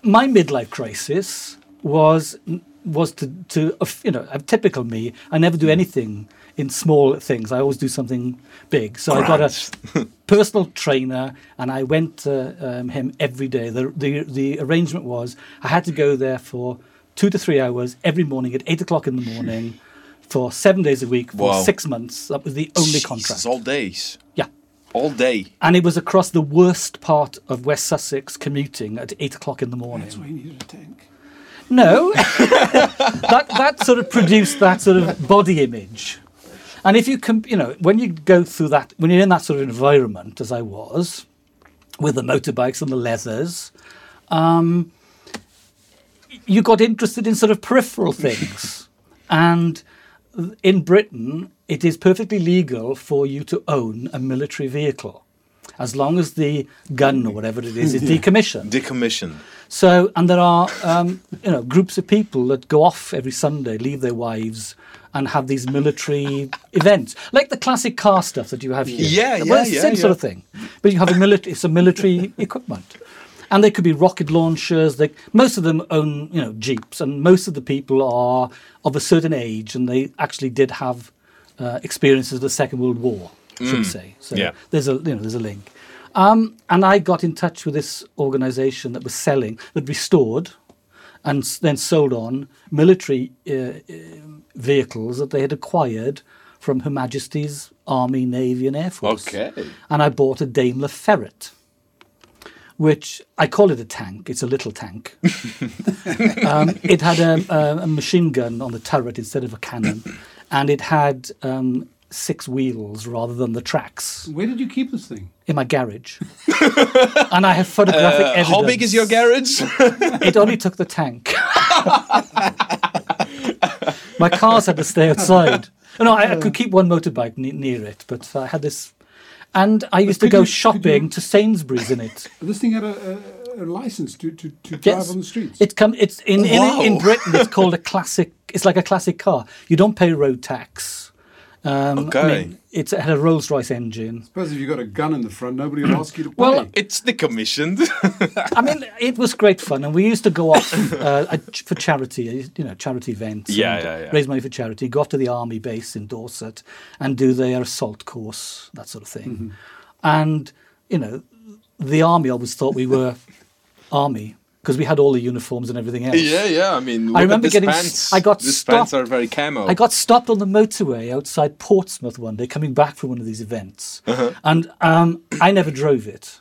Speaker 1: my midlife crisis was was to to you know, a typical me. I never do anything in small things. I always do something big. So I got a personal trainer, and I went to um, him every day. The, the the arrangement was I had to go there for two to three hours every morning at eight o'clock in the morning. For seven days a week for
Speaker 2: Wow.
Speaker 1: six months. That was the only
Speaker 2: Jesus,
Speaker 1: contract.
Speaker 2: all days.
Speaker 1: Yeah.
Speaker 2: All day.
Speaker 1: And it was across the worst part of West Sussex commuting at eight o'clock in the morning.
Speaker 3: That's why you needed a tank.
Speaker 1: No, that that sort of produced that sort of body image. And if you can, you know, when you go through that, when you're in that sort of environment, as I was, with the motorbikes and the leathers, um, you got interested in sort of peripheral things. and in Britain, it is perfectly legal for you to own a military vehicle, as long as the gun or whatever it is is decommissioned.
Speaker 2: Decommissioned.
Speaker 1: So, and there are, um, you know, groups of people that go off every Sunday, leave their wives, and have these military events, like the classic car stuff that you have here.
Speaker 2: Yeah,
Speaker 1: well,
Speaker 2: yeah,
Speaker 1: it's the
Speaker 2: yeah,
Speaker 1: same sort of thing, but you have a military. It's a military equipment, and they could be rocket launchers. They most of them own, you know, jeeps, and most of the people are of a certain age, and they actually did have uh, experiences of the Second World War, should we say? So
Speaker 2: Mm. Yeah.
Speaker 1: there's a you know there's a link. Um, and I got in touch with this organisation that was selling, that restored and then sold on military uh, uh, vehicles that they had acquired from Her Majesty's Army, Navy, and Air Force.
Speaker 2: Okay.
Speaker 1: And I bought a Daimler Ferret, which I call it a tank. It's a little tank. um, it had a, a, a machine gun on the turret instead of a cannon, and it had um, six wheels rather than the tracks
Speaker 3: Where did you keep this thing?
Speaker 1: in my garage. and I have photographic
Speaker 2: Uh,
Speaker 1: evidence.
Speaker 2: how big is your garage?
Speaker 1: It only took the tank. My cars had to stay outside. No, I, I could keep one motorbike ne- near it, but I had this. And I used to go
Speaker 3: you-
Speaker 1: shopping
Speaker 3: you-
Speaker 1: to Sainsbury's in it.
Speaker 3: This thing had a, a, a license to, to, to drive
Speaker 1: Yes.
Speaker 3: on the streets.
Speaker 1: It come. It's in,
Speaker 2: Wow.
Speaker 1: in in Britain. It's called a classic. It's like a classic car. You don't pay road tax. Um, I
Speaker 2: Okay.
Speaker 1: mean, it's, it had a Rolls Royce engine.
Speaker 3: I suppose if you've got a gun in the front, nobody would ask you to pay.
Speaker 1: Well,
Speaker 2: it's the decommissioned.
Speaker 1: I mean, it was great fun, and we used to go off uh, uh, for charity, you know, charity events.
Speaker 2: Yeah,
Speaker 1: and
Speaker 2: yeah, yeah.
Speaker 1: Raise money for charity. Go off to the army base in Dorset and do their assault course, that sort of thing.
Speaker 2: Mm-hmm.
Speaker 1: And you know, the army always thought we were army because we had all the uniforms and everything else.
Speaker 2: yeah, yeah. I mean,
Speaker 1: I remember getting.
Speaker 2: pants.
Speaker 1: I got stopped.
Speaker 2: are very camo.
Speaker 1: I got stopped on the motorway outside Portsmouth one day, coming back from one of these events,
Speaker 2: Uh-huh.
Speaker 1: and um, I never drove it.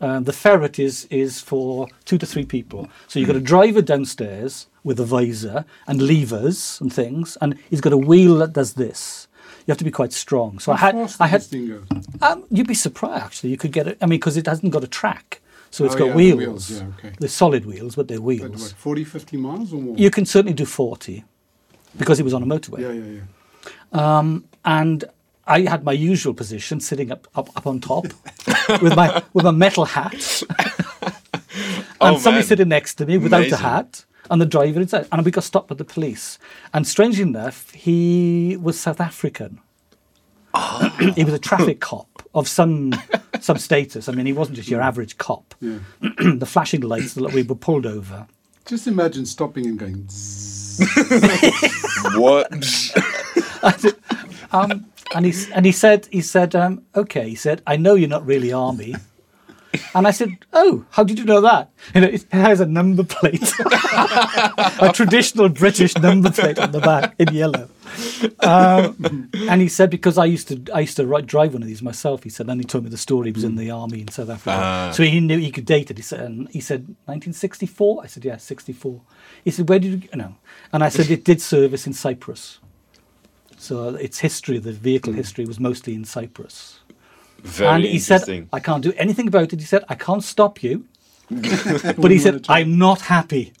Speaker 1: Um, the ferret is is for two to three people, so you've got a driver downstairs with a visor and levers and things, and he's got a wheel that does this. You have to be quite strong. So I had, I had.
Speaker 3: this thing go?
Speaker 1: Um, you'd be surprised actually. You could get it. I mean, because it hasn't got a track, so it's
Speaker 3: Oh,
Speaker 1: got
Speaker 3: yeah, the
Speaker 1: wheels.
Speaker 3: wheels, yeah, okay.
Speaker 1: They're solid wheels, but they're wheels.
Speaker 3: what, 40, 50 miles or more?
Speaker 1: You can certainly do forty, because it was on a motorway
Speaker 3: yeah, yeah, yeah.
Speaker 1: and I had my usual position, sitting up up, up on top with my with my metal hat, and
Speaker 2: Oh,
Speaker 1: somebody
Speaker 2: man.
Speaker 1: sitting next to me without a hat, and the driver inside. And we got stopped by the police. And strangely enough, he was South African.
Speaker 2: Ah.
Speaker 1: he was a traffic cop of some some status. I mean, he wasn't just your average cop.
Speaker 3: yeah.
Speaker 1: the flashing lights that we were pulled over.
Speaker 3: Just imagine stopping and going.
Speaker 2: What?
Speaker 1: Um, and he and he said he said um, okay. He said I know you're not really army. And I said, "Oh, how did you know that?" You know, it has a number plate, a traditional British number plate on the back in yellow. Um, and he said, "Because I used to, I used to write, drive one of these myself." He said, and he told me the story. He was in the army in South Africa,
Speaker 2: Ah.
Speaker 1: so he knew he could date it. He said, and he said, "1964." I said, "Yeah, 64." He said, "Where did you, you know?" And I said, "It did service in Cyprus." So its history, the vehicle history, was mostly in Cyprus.
Speaker 2: Very
Speaker 1: and he said. I can't do anything about it. He said, I can't stop you. but he said, I'm not happy.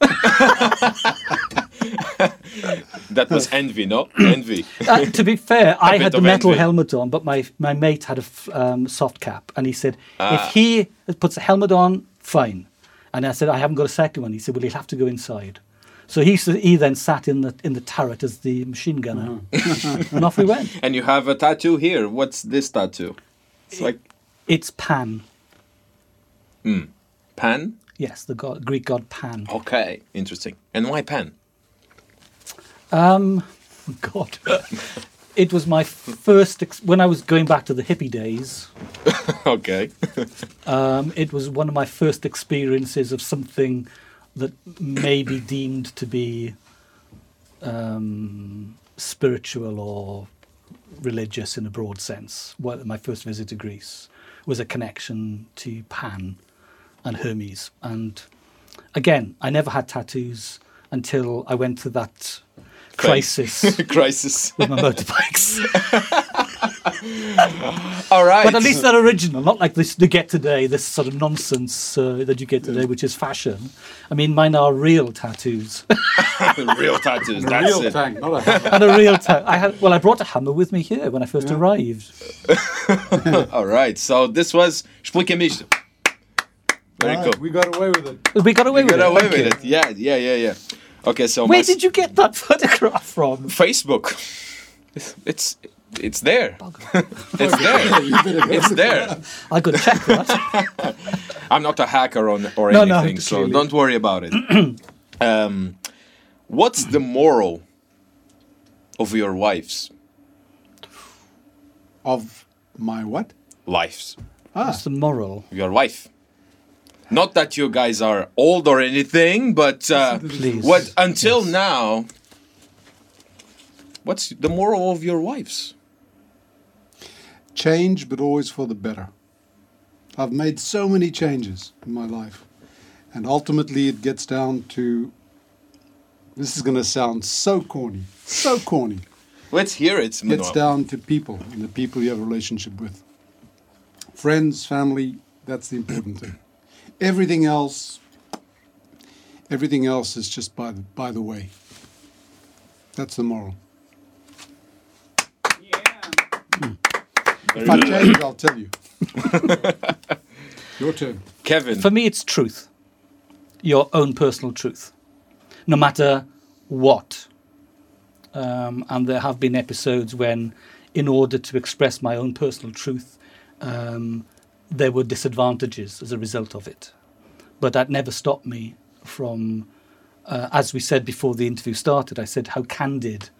Speaker 2: that was envy, no? envy.
Speaker 1: Uh, to be fair, I had the metal
Speaker 2: envy.
Speaker 1: helmet on, but my, my mate had a f- um, soft cap. And he said,
Speaker 2: Ah.
Speaker 1: if he puts a helmet on, fine. And I said, I haven't got a second one. He said, well, he'll have to go inside. So he, he then sat in the in the turret as the machine gunner, and off we went.
Speaker 2: And you have a tattoo here. What's this tattoo? It's like
Speaker 1: It's Pan. Mm.
Speaker 2: Pan.
Speaker 1: Yes, the god, Greek god Pan.
Speaker 2: Okay, interesting. And why Pan?
Speaker 1: Um, God, it was my first ex- when I was going back to the hippie days.
Speaker 2: okay.
Speaker 1: Um, it was one of my first experiences of something that may be deemed to be um, spiritual or religious in a broad sense. Well, my first visit to Greece was a connection to Pan and Hermes. And again, I never had tattoos until I went through that crisis
Speaker 2: Crisis.
Speaker 1: with my motorbikes.
Speaker 2: All right.
Speaker 1: But at least they're original, not like this you get today, this sort of nonsense uh, that you get today, which is fashion. I mean, mine are real tattoos
Speaker 2: real tattoos. That's
Speaker 3: Real
Speaker 2: it.
Speaker 3: tank, not a hammer.
Speaker 1: and a real ta- I had well, I brought a hammer with me here when I first arrived.
Speaker 2: All right. So this was Explica-me. Very
Speaker 3: Right,
Speaker 2: cool.
Speaker 3: We got away with it.
Speaker 1: We got away with it.
Speaker 2: We Got
Speaker 1: it.
Speaker 2: away
Speaker 1: thank
Speaker 2: with
Speaker 1: you.
Speaker 2: it. Yeah, yeah, yeah, yeah. Okay, so
Speaker 1: Where did you get that photograph from?
Speaker 2: Facebook. It's it's there. it's there. It's there.
Speaker 1: I got to check that.
Speaker 2: I'm not a hacker on or
Speaker 1: No, no,
Speaker 2: anything, so
Speaker 1: clearly.
Speaker 2: don't worry about it. um, what's the moral of your wives?
Speaker 3: Of my what?
Speaker 2: lives?
Speaker 3: Ah,
Speaker 1: It's the moral.
Speaker 2: Your wife. Not that you guys are old or anything, but uh, what until now? What's the moral of your wives?
Speaker 3: Change, but always for the better. I've made so many changes in my life, and ultimately it gets down to. This is going to sound so corny, so corny.
Speaker 2: Let's hear it,
Speaker 3: Gets
Speaker 2: Manuel.
Speaker 3: down to people and the people you have a relationship with. Friends, family, that's the important thing. Everything else, everything else is just by the, by the way. That's the moral. Hmm. If I change, I'll tell you. Your turn.
Speaker 2: Kevin.
Speaker 1: For me, it's truth. Your own personal truth. No matter what. Um, and there have been episodes when, in order to express my own personal truth, um, there were disadvantages as a result of it. But that never stopped me from, uh, as we said before the interview started, I said, how candid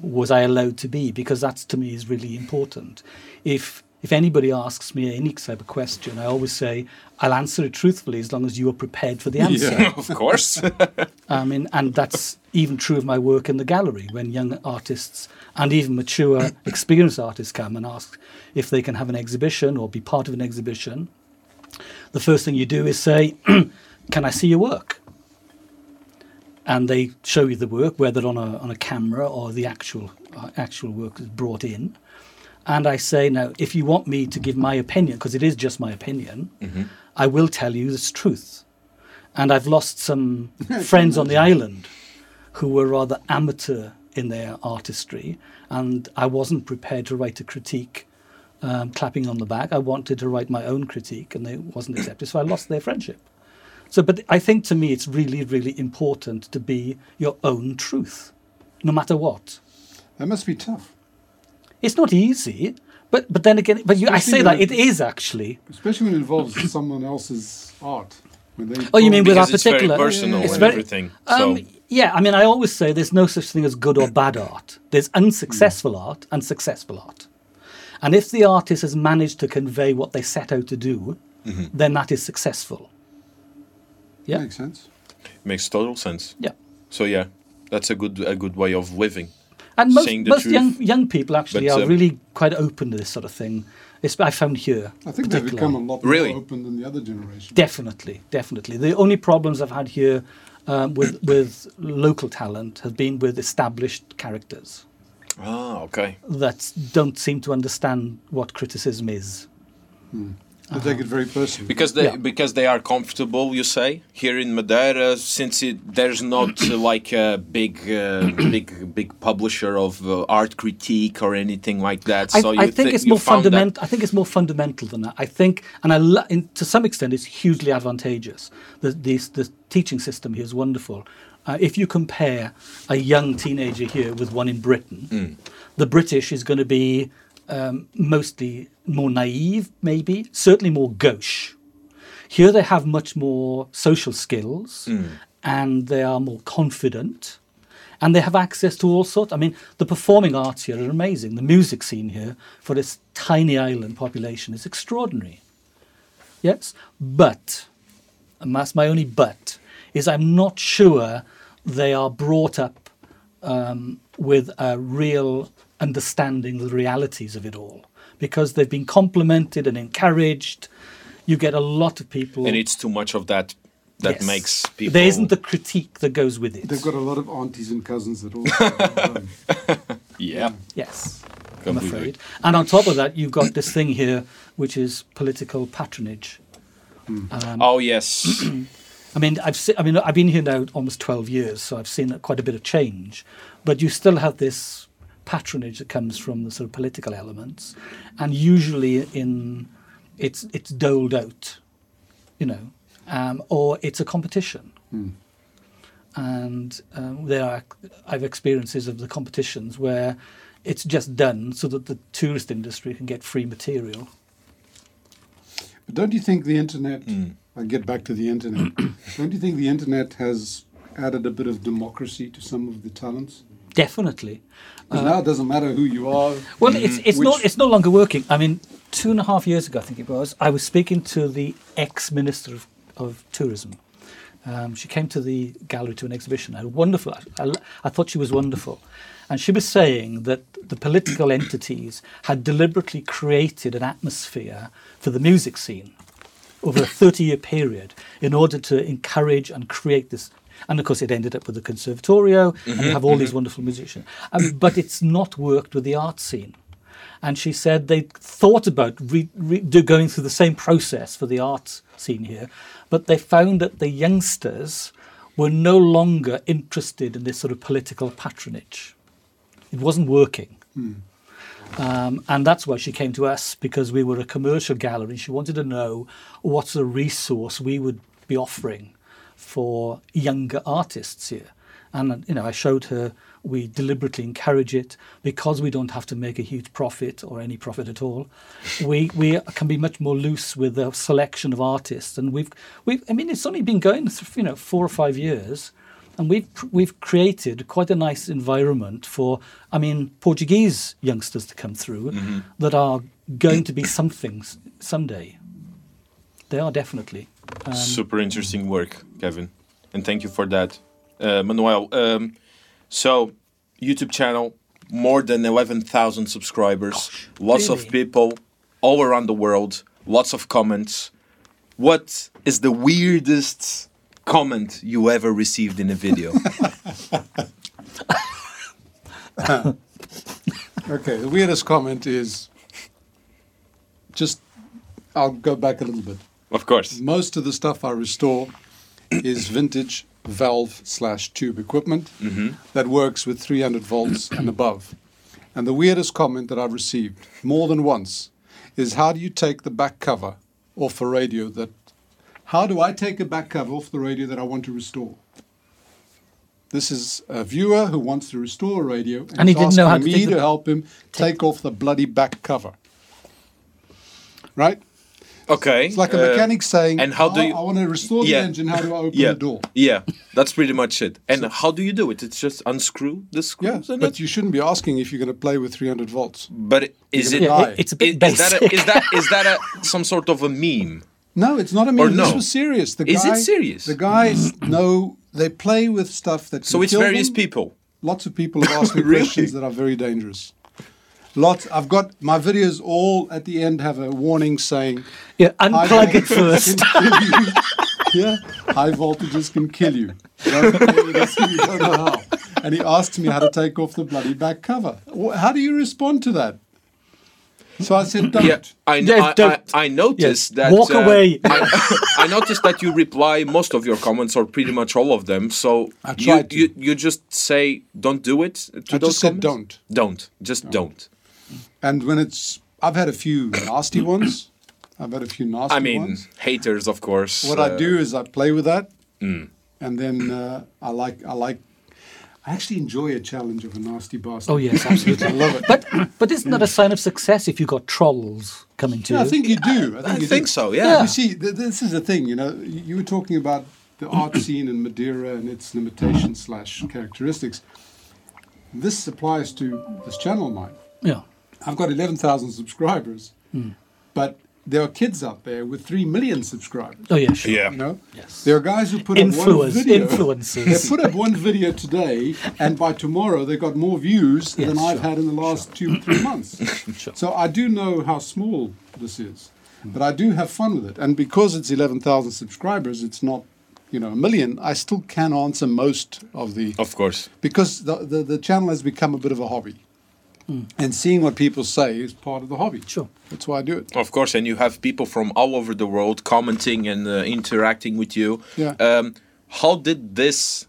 Speaker 1: was I allowed to be? Because that to me is really important. If if anybody asks me any type of question, I always say I'll answer it truthfully as long as you are prepared for the answer.
Speaker 2: Yeah, of course.
Speaker 1: I mean, and that's even true of my work in the gallery when young artists and even mature, experienced artists come and ask if they can have an exhibition or be part of an exhibition. The first thing you do is say, "Can I see your work?" And they show you the work, whether on a on a camera or the actual uh, actual work is brought in. And I say, now, if you want me to give my opinion, because it is just my opinion, I will tell you this truth. And I've lost some friends on the island who were rather amateur in their artistry, and I wasn't prepared to write a critique um, clapping on the back. I wanted to write my own critique, and it wasn't accepted, so I lost their friendship. So, but I think to me, it's really, really important to be your own truth, no matter what.
Speaker 3: That must be tough,
Speaker 1: It's not easy, but but then again, but you, I say that
Speaker 3: when
Speaker 1: it is actually.
Speaker 3: especially when it involves someone else's art.
Speaker 1: Oh, you mean with
Speaker 2: because
Speaker 1: that
Speaker 2: it's very
Speaker 1: particular?
Speaker 2: personal
Speaker 1: It's
Speaker 2: and
Speaker 1: very-
Speaker 2: everything.
Speaker 1: Um,
Speaker 2: so
Speaker 1: yeah, I mean, I always say there's no such thing as good or bad art. There's unsuccessful art and successful art. And if the artist has managed to convey what they set out to do, then that is successful. Yeah.
Speaker 3: makes sense.
Speaker 2: makes total sense.
Speaker 1: Yeah.
Speaker 2: So yeah, that's a good a good way of living.
Speaker 1: And most,
Speaker 2: Saying the
Speaker 1: most
Speaker 2: truth.
Speaker 1: young young people actually
Speaker 2: But,
Speaker 1: are
Speaker 2: um,
Speaker 1: really quite open to this sort of thing. It's, I found here.
Speaker 3: I think they've become a
Speaker 1: particularly.
Speaker 3: lot
Speaker 2: Really?
Speaker 3: more open than the other generation.
Speaker 1: Definitely, definitely. The only problems I've had here um, with with local talent have been with established characters
Speaker 2: Ah, okay.
Speaker 1: that don't seem to understand what criticism is.
Speaker 3: They take it very personally.
Speaker 2: Because they
Speaker 1: Yeah.
Speaker 2: because they are comfortable, you say here in Madeira, since it, there's not uh, like a big uh, big big publisher of uh, art critique or anything like that.
Speaker 1: I,
Speaker 2: So you
Speaker 1: I think
Speaker 2: thi-
Speaker 1: it's
Speaker 2: you
Speaker 1: more fundamental. I think it's more fundamental than that. I think, and I lo- in, to some extent, it's hugely advantageous. The, the the teaching system here is wonderful. Uh, if you compare a young teenager here with one in Britain, the British is going to be um, mostly more naive, maybe, certainly more gauche. Here they have much more social skills and they are more confident and they have access to all sorts. I mean, the performing arts here are amazing. The music scene here for this tiny island population is extraordinary. Yes, but, and that's my only but, is I'm not sure they are brought up um, with a real understanding the realities of it all because they've been complimented and encouraged. You get a lot of people.
Speaker 2: And it's too much of that that
Speaker 1: Yes.
Speaker 2: makes people.
Speaker 1: There isn't the critique that goes with it.
Speaker 3: They've got a lot of aunties and cousins that all.
Speaker 2: yeah.
Speaker 1: Yes, I'm
Speaker 2: Completely.
Speaker 1: afraid. And on top of that, you've got this thing here, which is political patronage. Hmm.
Speaker 2: Um, oh yes.
Speaker 1: I mean, I've se- I mean, I've been here now almost twelve years, so I've seen quite a bit of change. But you still have this patronage that comes from the sort of political elements, and usually in it's it's doled out, you know, um, or it's a competition. And um, there are I've experiences of the competitions where it's just done so that the tourist industry can get free material.
Speaker 3: But don't you think the internet, I get back to the internet, don't you think the internet has added a bit of democracy to some of the talents?
Speaker 1: Definitely.
Speaker 3: 'Cause now it doesn't matter who you are.
Speaker 1: Well, it's it's
Speaker 3: Which-
Speaker 1: not it's no longer working. I mean, two and a half years ago, I think it was, I was speaking to the ex minister of, of tourism. Um, she came to the gallery to an exhibition. I wonderful. I, I, I thought she was wonderful, and she was saying that the political entities had deliberately created an atmosphere for the music scene over a 30 year period in order to encourage and create this. And of course, it ended up with the Conservatorio, and you have all these wonderful musicians. Um, but it's not worked with the art scene. And she said they thought about re- re- do, going through the same process for the art scene here, but they found that the youngsters were no longer interested in this sort of political patronage. It wasn't working. Um, and that's why she came to us because we were a commercial gallery. She wanted to know what's the resource we would be offering for younger artists here. And you know, I showed her we deliberately encourage it because we don't have to make a huge profit or any profit at all. We we can be much more loose with the selection of artists, and we've we've. I mean, it's only been going you know four or five years, and we've we've created quite a nice environment for I mean Portuguese youngsters to come through mm-hmm. that are going to be something someday. They are definitely. Um,
Speaker 2: Super interesting work, Kevin, and thank you for that, uh, Manuel. Um, so, YouTube channel, more than eleven thousand subscribers, lots of people all around the world, lots of comments. What is the weirdest comment you ever received in a video?
Speaker 3: Okay, the weirdest comment is just, I'll go back a little bit.
Speaker 2: Of course.
Speaker 3: Most of the stuff I restore is vintage valve slash tube equipment mm-hmm. that works with 300 volts and above. And the weirdest comment that I've received more than once is how do you take the back cover off a radio that how do I take a back cover off the radio that I want to restore? This is a viewer who wants to restore a radio and,
Speaker 1: And he didn't know how to
Speaker 3: me to help him take off the bloody back cover. Right?
Speaker 2: Okay.
Speaker 3: It's like a
Speaker 2: uh,
Speaker 3: mechanic saying,
Speaker 2: and how do
Speaker 3: "Oh,
Speaker 2: you-
Speaker 3: I want to restore the
Speaker 2: Yeah.
Speaker 3: engine. How do I open
Speaker 2: yeah,
Speaker 3: the door?
Speaker 2: Yeah, that's pretty much it. And how do you do it? It's just unscrew the screws and
Speaker 3: but
Speaker 2: it?
Speaker 3: you shouldn't be asking if you're going to play with 300 volts.
Speaker 2: But is it?
Speaker 1: Yeah,
Speaker 3: gonna
Speaker 1: it-
Speaker 3: die.
Speaker 1: it's a bit
Speaker 2: Is, is that
Speaker 1: basic.
Speaker 2: a, is that is that a some sort of a meme?
Speaker 3: No, it's not a
Speaker 2: Or
Speaker 3: meme.
Speaker 2: no?
Speaker 3: This was serious. The
Speaker 2: Is it serious?
Speaker 3: The guys know they play with stuff that.
Speaker 2: So it's
Speaker 3: kill
Speaker 2: various
Speaker 3: them.
Speaker 2: people.
Speaker 3: Lots of people have asked me
Speaker 2: Really?
Speaker 3: questions that are very dangerous. Lots. I've got my videos all at the end have a warning saying,
Speaker 1: yeah, unplug it first.
Speaker 3: can kill you." yeah, high voltages can kill you. Don't, you don't know how. And he asked me how to take off the bloody back cover. How do you respond to that? So I said, "Don't."
Speaker 2: Yeah, I,
Speaker 1: Yeah,
Speaker 2: I, I,
Speaker 1: don't-
Speaker 2: I noticed
Speaker 1: Yes,
Speaker 2: that.
Speaker 1: walk
Speaker 2: uh,
Speaker 1: away.
Speaker 2: I, I noticed that you reply most of your comments or pretty much all of them. So
Speaker 3: I
Speaker 2: you,
Speaker 3: to.
Speaker 2: you you just say don't do it. To
Speaker 3: I
Speaker 2: those
Speaker 3: just said
Speaker 2: comments? Don't. Just don't.
Speaker 3: And when it's, I've had a few nasty ones. I've had a few nasty ones.
Speaker 2: I mean,
Speaker 3: ones.
Speaker 2: haters, of course.
Speaker 3: What
Speaker 2: uh,
Speaker 3: I do is I play with that, and then uh, I like I like. I actually enjoy a challenge of a nasty bastard.
Speaker 1: Oh yes, absolutely.
Speaker 3: I love it.
Speaker 1: But but isn't that a sign of success if you've got trolls coming to
Speaker 3: Yeah, I think you do. I think,
Speaker 2: I
Speaker 3: you
Speaker 2: think
Speaker 3: do.
Speaker 2: so, yeah.
Speaker 3: You see, th- this is the thing. You know, you you were talking about the art scene in Madeira and its limitations slash characteristics. This applies to this channel of mine.
Speaker 1: yeah.
Speaker 3: I've got 11,000 subscribers, hmm. but there are kids out there with 3 million subscribers.
Speaker 1: Oh yeah, sure.
Speaker 2: Yeah.
Speaker 3: You know,
Speaker 1: Yes.
Speaker 3: there are guys who put up one
Speaker 1: Influence,
Speaker 3: video. They put up one video today, and by tomorrow they got more views
Speaker 1: Yes,
Speaker 3: than I've
Speaker 1: sure,
Speaker 3: had in the last two, three months.
Speaker 1: Sure.
Speaker 3: So I do know how small this is, hmm. but I do have fun with it. And because it's 11,000 subscribers, it's not, you know, a million. I still can answer most of the
Speaker 2: Of course.
Speaker 3: because the, the, the channel has become a bit of a hobby. And seeing what people say is part of the hobby.
Speaker 1: Sure.
Speaker 3: That's why I do it.
Speaker 2: Of course, and you have people from all over the world commenting and uh, interacting with you.
Speaker 3: Yeah.
Speaker 2: Um, how did this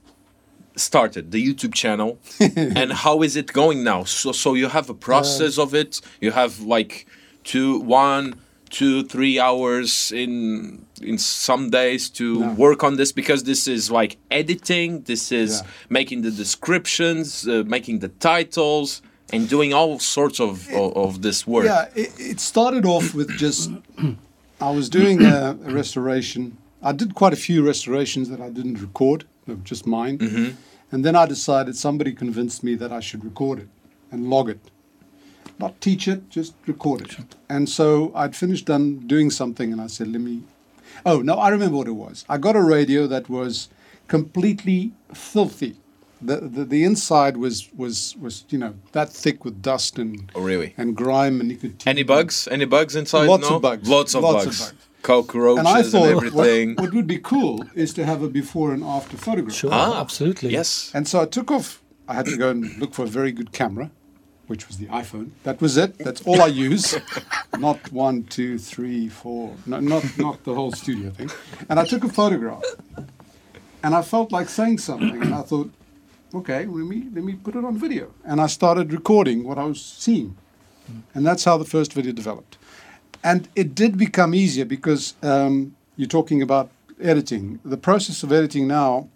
Speaker 2: started the YouTube channel, and how is it going now? So, so you have a process of it. You have like two, one, two, three hours in in some days to
Speaker 3: Yeah.
Speaker 2: work on this because this is like editing. This is
Speaker 3: Yeah.
Speaker 2: making the descriptions, uh, making the titles. And doing all sorts of, of, of this work.
Speaker 3: Yeah, it, it started off with just I was doing a, a restoration. I did quite a few restorations that I didn't record, just mine. Mm-hmm. And then I decided somebody convinced me that I should record it and log it. Not teach it, just record it. And so I'd finished done doing something and I said, let me. Oh, no, I remember what it was. I got a radio that was completely filthy. The, the, the inside was, was, was, you know, that thick with dust and,
Speaker 2: Oh, really?
Speaker 3: and grime and nicotine.
Speaker 2: Any bugs? Any bugs inside?
Speaker 3: Lots
Speaker 2: no?
Speaker 3: of bugs.
Speaker 2: Lots of
Speaker 3: Lots of
Speaker 2: bugs.
Speaker 3: bugs.
Speaker 2: Cockroaches
Speaker 3: And I
Speaker 2: and,
Speaker 3: thought what,
Speaker 2: everything.
Speaker 3: what would be cool is to have a before and after photograph.
Speaker 1: Sure.
Speaker 2: ah,
Speaker 1: absolutely.
Speaker 2: Yes.
Speaker 3: And so I took off. I had to go and look for a very good camera, which was the iPhone. That was it. That's all I use. not one, two, three, four. No, not not the whole studio thing. And I took a photograph. And I felt like saying something. And I thought, okay, let me let me put it on video. And I started recording what I was seeing. And that's how the first video developed. And it did become easier because um, you're talking about editing. The process of editing now,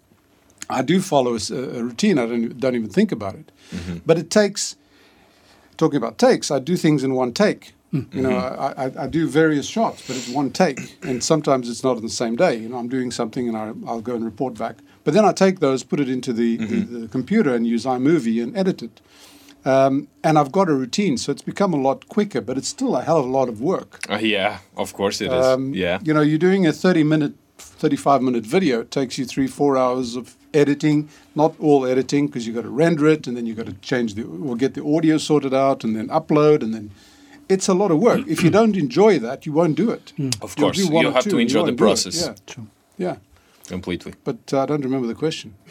Speaker 3: I do follow a routine. I don't, don't even think about it. Mm-hmm. But it takes, talking about takes, I do things in one take. Mm. You know, mm-hmm. I, I, I do various shots, but it's one take. And sometimes it's not on the same day. You know, I'm doing something and I, I'll go and report back. But then I take those, put it into the, the, the computer and use iMovie and edit it. Um, and I've got a routine, so it's become a lot quicker, but it's still a hell of a lot of work.
Speaker 2: Uh, yeah, of course it is.
Speaker 3: Um,
Speaker 2: yeah.
Speaker 3: You know, you're doing a 30 minute, 35 minute video. It takes you three, four hours of editing. Not all editing because you've got to render it and then you've got to change the, or get the audio sorted out and then upload and then. It's a lot of work. if you don't enjoy that, you won't do it.
Speaker 2: Of
Speaker 3: You'll
Speaker 2: course, you have
Speaker 3: two
Speaker 2: to enjoy the
Speaker 3: won't it.
Speaker 2: process
Speaker 3: Yeah. Yeah.
Speaker 2: Completely.
Speaker 3: But uh, I don't remember the question.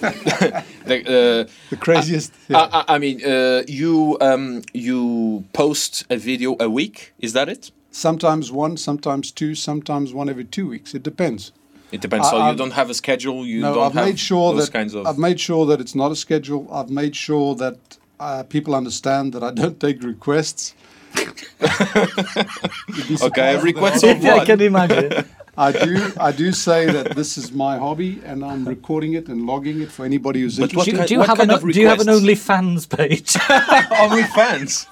Speaker 2: The, uh,
Speaker 3: The craziest.
Speaker 2: I, I, I mean, uh, you um, you post a video a week. Is that it?
Speaker 3: sometimes one, sometimes two, sometimes one every two weeks. It depends.
Speaker 2: It depends.
Speaker 3: I-
Speaker 2: so you
Speaker 3: I've-
Speaker 2: don't have a schedule. You
Speaker 3: no,
Speaker 2: don't
Speaker 3: I've
Speaker 2: have
Speaker 3: made sure
Speaker 2: those
Speaker 3: that
Speaker 2: kinds of.
Speaker 3: I've made sure that it's not a schedule. I've made sure that uh, people understand that I don't take requests. You'd be
Speaker 2: okay,
Speaker 3: surprised
Speaker 2: requests
Speaker 3: that
Speaker 2: of
Speaker 1: I can imagine.
Speaker 3: I do. I do say that this is my hobby, and I'm recording it and logging it for anybody who's
Speaker 2: But what
Speaker 3: interested.
Speaker 1: do,
Speaker 2: kind-
Speaker 1: do you
Speaker 2: what
Speaker 1: have
Speaker 2: kind
Speaker 1: an
Speaker 2: of
Speaker 1: Do you have an
Speaker 2: requests?
Speaker 1: OnlyFans page?
Speaker 2: OnlyFans.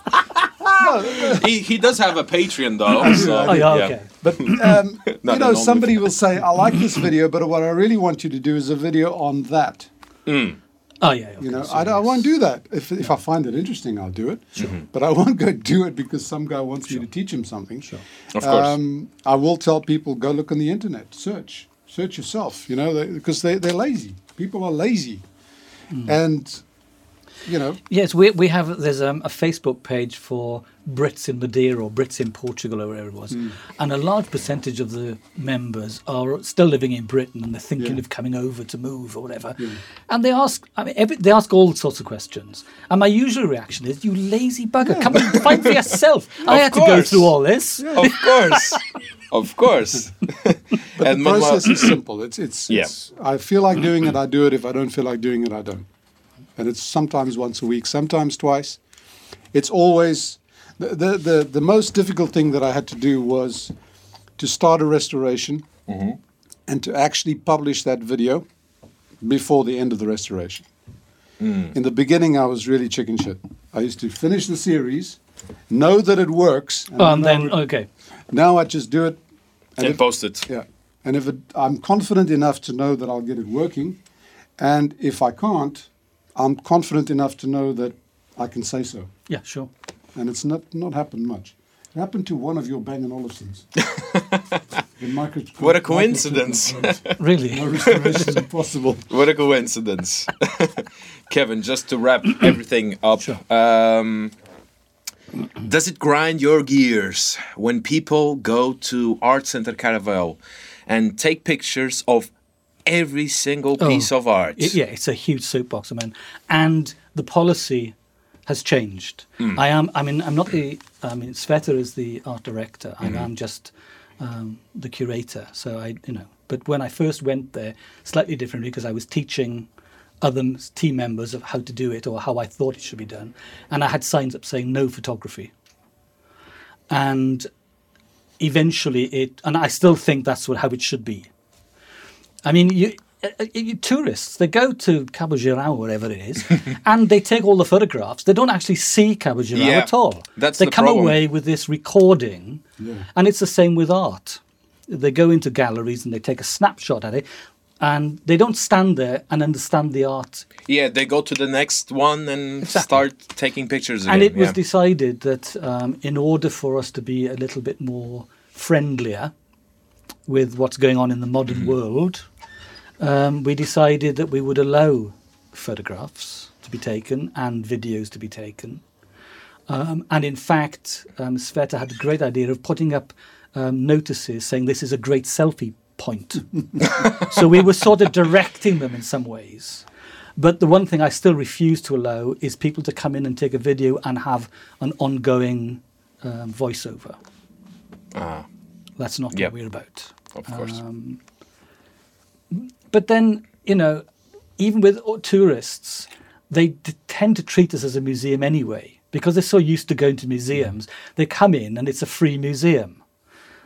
Speaker 2: he he does have a Patreon though. so,
Speaker 1: oh yeah, okay.
Speaker 3: But um, you know, somebody will say, "I like this video, but what I really want you to do is a video on that."
Speaker 1: Oh yeah. Okay.
Speaker 3: You know,
Speaker 1: so
Speaker 3: I, I won't do that. If, if I find it interesting, I'll do it. But I won't go do it because some guy wants me to teach him something. Sure.
Speaker 2: Of course.
Speaker 3: Um, I will tell people go look on the internet, search, search yourself. You know, because they they're lazy. People are lazy, and you know,
Speaker 1: Yes, we we have there's um, a Facebook page for Brits in Madeira or Brits in Portugal or wherever it was,
Speaker 3: Hmm.
Speaker 1: and a large percentage of the members are still living in Britain and they're thinking
Speaker 3: Yeah.
Speaker 1: of coming over to move or whatever, and they ask I mean every, they ask all sorts of questions, and my usual reaction is you lazy bugger, come and find for yourself. I
Speaker 2: Of
Speaker 1: had to go through all this.
Speaker 2: of course, of course.
Speaker 3: but
Speaker 2: and
Speaker 3: the process is simple. It's it's,
Speaker 2: Yeah.
Speaker 3: it's I feel like doing it, I do it. If I don't feel like doing it, I don't. And it's sometimes once a week, sometimes twice. It's always the the the, the most difficult thing that I had to do was to start a restoration mm-hmm. and to actually publish that video before the end of the restoration. Mm. In the beginning, I was really chicken shit. I used to finish the series, know that it works,
Speaker 1: Oh, and then
Speaker 3: would-
Speaker 1: okay,
Speaker 3: now I just do it.
Speaker 2: And
Speaker 3: if-
Speaker 2: post it.
Speaker 3: yeah. And if it, I'm confident enough to know that I'll get it working, and if I can't, I'm confident enough to know that I can say so.
Speaker 1: yeah, sure.
Speaker 3: And it's not not happened much. It happened to one of your Bang and Olufsens. Micro-
Speaker 2: What a coincidence.
Speaker 1: Really,
Speaker 3: no restoration is impossible.
Speaker 2: What a coincidence. Kevin, just to wrap everything up, um, does it grind your gears when people go to Art Center Caravel and take pictures of every single
Speaker 1: Oh,
Speaker 2: piece of art?
Speaker 1: It- yeah, it's a huge soapbox, I mean, and the policy has changed. I am. I mean, I'm not the. I mean, Sveta is the art director. and I'm just um, the curator. So I, you know. But when I first went there, slightly differently because I was teaching other team members of how to do it or how I thought it should be done, and I had signs up saying no photography. And eventually, it. And I still think that's what how it should be. I mean, you, uh, uh, you tourists, they go to Cabo Girão, wherever it is, and they take all the photographs. They don't actually see Cabo Girão
Speaker 2: Yeah,
Speaker 1: at all.
Speaker 2: that's
Speaker 1: they
Speaker 2: the
Speaker 1: come
Speaker 2: problem.
Speaker 1: away with this recording, and it's the same with art. They go into galleries and they take a snapshot at it, and they don't stand there and understand the art.
Speaker 2: Yeah, they go to the next one and
Speaker 1: Exactly.
Speaker 2: start taking pictures again.
Speaker 1: and it was decided that um, in order for us to be a little bit more friendlier with what's going on in the modern world, um, we decided that we would allow photographs to be taken and videos to be taken. Um, and in fact, um, Sveta had a great idea of putting up um, notices saying this is a great selfie point. so we were sort of directing them in some ways. But the one thing I still refuse to allow is people to come in and take a video and have an ongoing um, voiceover.
Speaker 2: Ah,
Speaker 1: That's not
Speaker 2: Yep.
Speaker 1: what we're about.
Speaker 2: Of course.
Speaker 1: Um, but then, you know, even with tourists, they d- tend to treat us as a museum anyway because they're so used to going to museums. They come in and it's a free museum.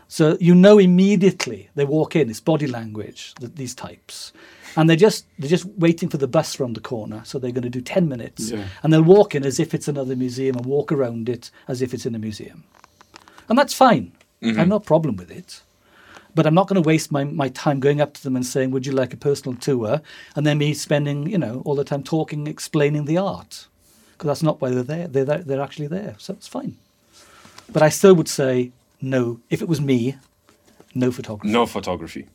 Speaker 1: So you know immediately they walk in, it's body language, th- these types. And they're just they're just waiting for the bus round the corner. So they're going to do 10 minutes.
Speaker 3: Yeah.
Speaker 1: And they'll walk in as if it's another museum and walk around it as if it's in a museum. And that's fine. I have no problem with it. But I'm not going to waste my, my time going up to them and saying, Would you like a personal tour? And then me spending, you know, all the time talking, explaining the art. Because that's not why they're there. They're, there. they're actually there. So it's fine. But I still would say, no. If it was me, no photography.
Speaker 2: No photography.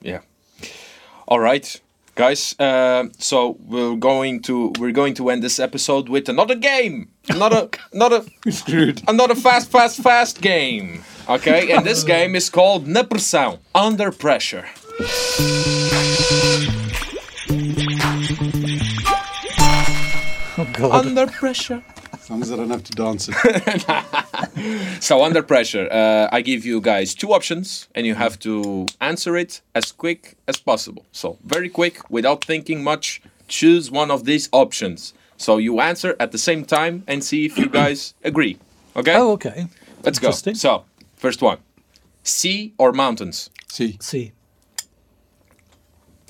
Speaker 2: Yeah. All right, guys. Uh, so we're going to we're going to end this episode with another game. Another another
Speaker 3: Screwed.
Speaker 2: another fast fast fast game. Okay, and this game is called Na Under Pressure.
Speaker 1: Oh, God.
Speaker 2: Under pressure.
Speaker 3: As long as I don't have to dance it.
Speaker 2: So under pressure, uh, I give you guys two options, and you have to answer it as quick as possible. So very quick, without thinking much. Choose one of these options. So you answer at the same time and see if you guys agree. Okay,
Speaker 1: Oh, okay.
Speaker 2: let's go. So first one: sea or mountains,
Speaker 3: Sea.
Speaker 1: Sea.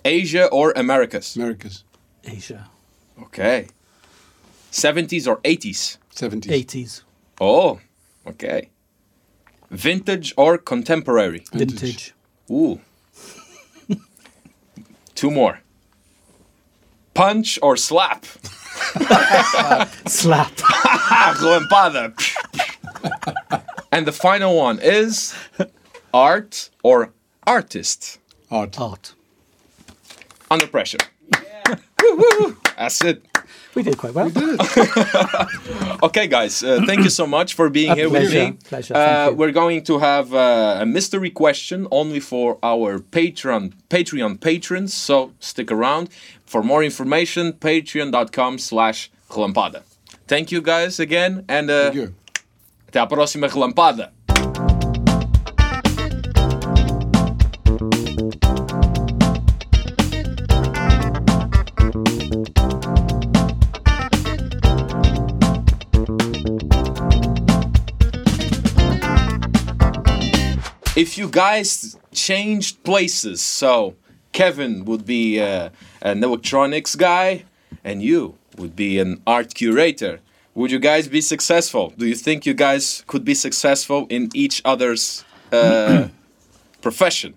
Speaker 2: Asia or Americas.
Speaker 3: Americas,
Speaker 1: Asia.
Speaker 2: Okay. 70s or 80s.
Speaker 3: 70s,
Speaker 1: 80s.
Speaker 2: Oh, okay. Vintage or contemporary.
Speaker 3: Vintage.
Speaker 1: Vintage.
Speaker 2: Ooh. Two more. Punch or slap?
Speaker 1: Slap.
Speaker 2: Relampada. and the final one is art or artist
Speaker 3: art.
Speaker 1: Art.
Speaker 2: under pressure. Woo, woo, woo. That's it.
Speaker 1: We did quite well.
Speaker 2: Okay, guys, uh, thank you so much for being
Speaker 1: A
Speaker 2: here with me.
Speaker 1: Pleasure,
Speaker 2: Uh,
Speaker 1: you.
Speaker 2: we're going to have uh, a mystery question only for our Patreon Patreon patrons. So stick around for more information. Patreon.com/slash relampada. Thank you guys again, and uh,
Speaker 3: Thank you.
Speaker 2: até a próxima relampada. If you guys changed places, so Kevin would be uh, an electronics guy, and you would be an art curator. Would you guys be successful? Do you think you guys could be successful in each other's uh, profession?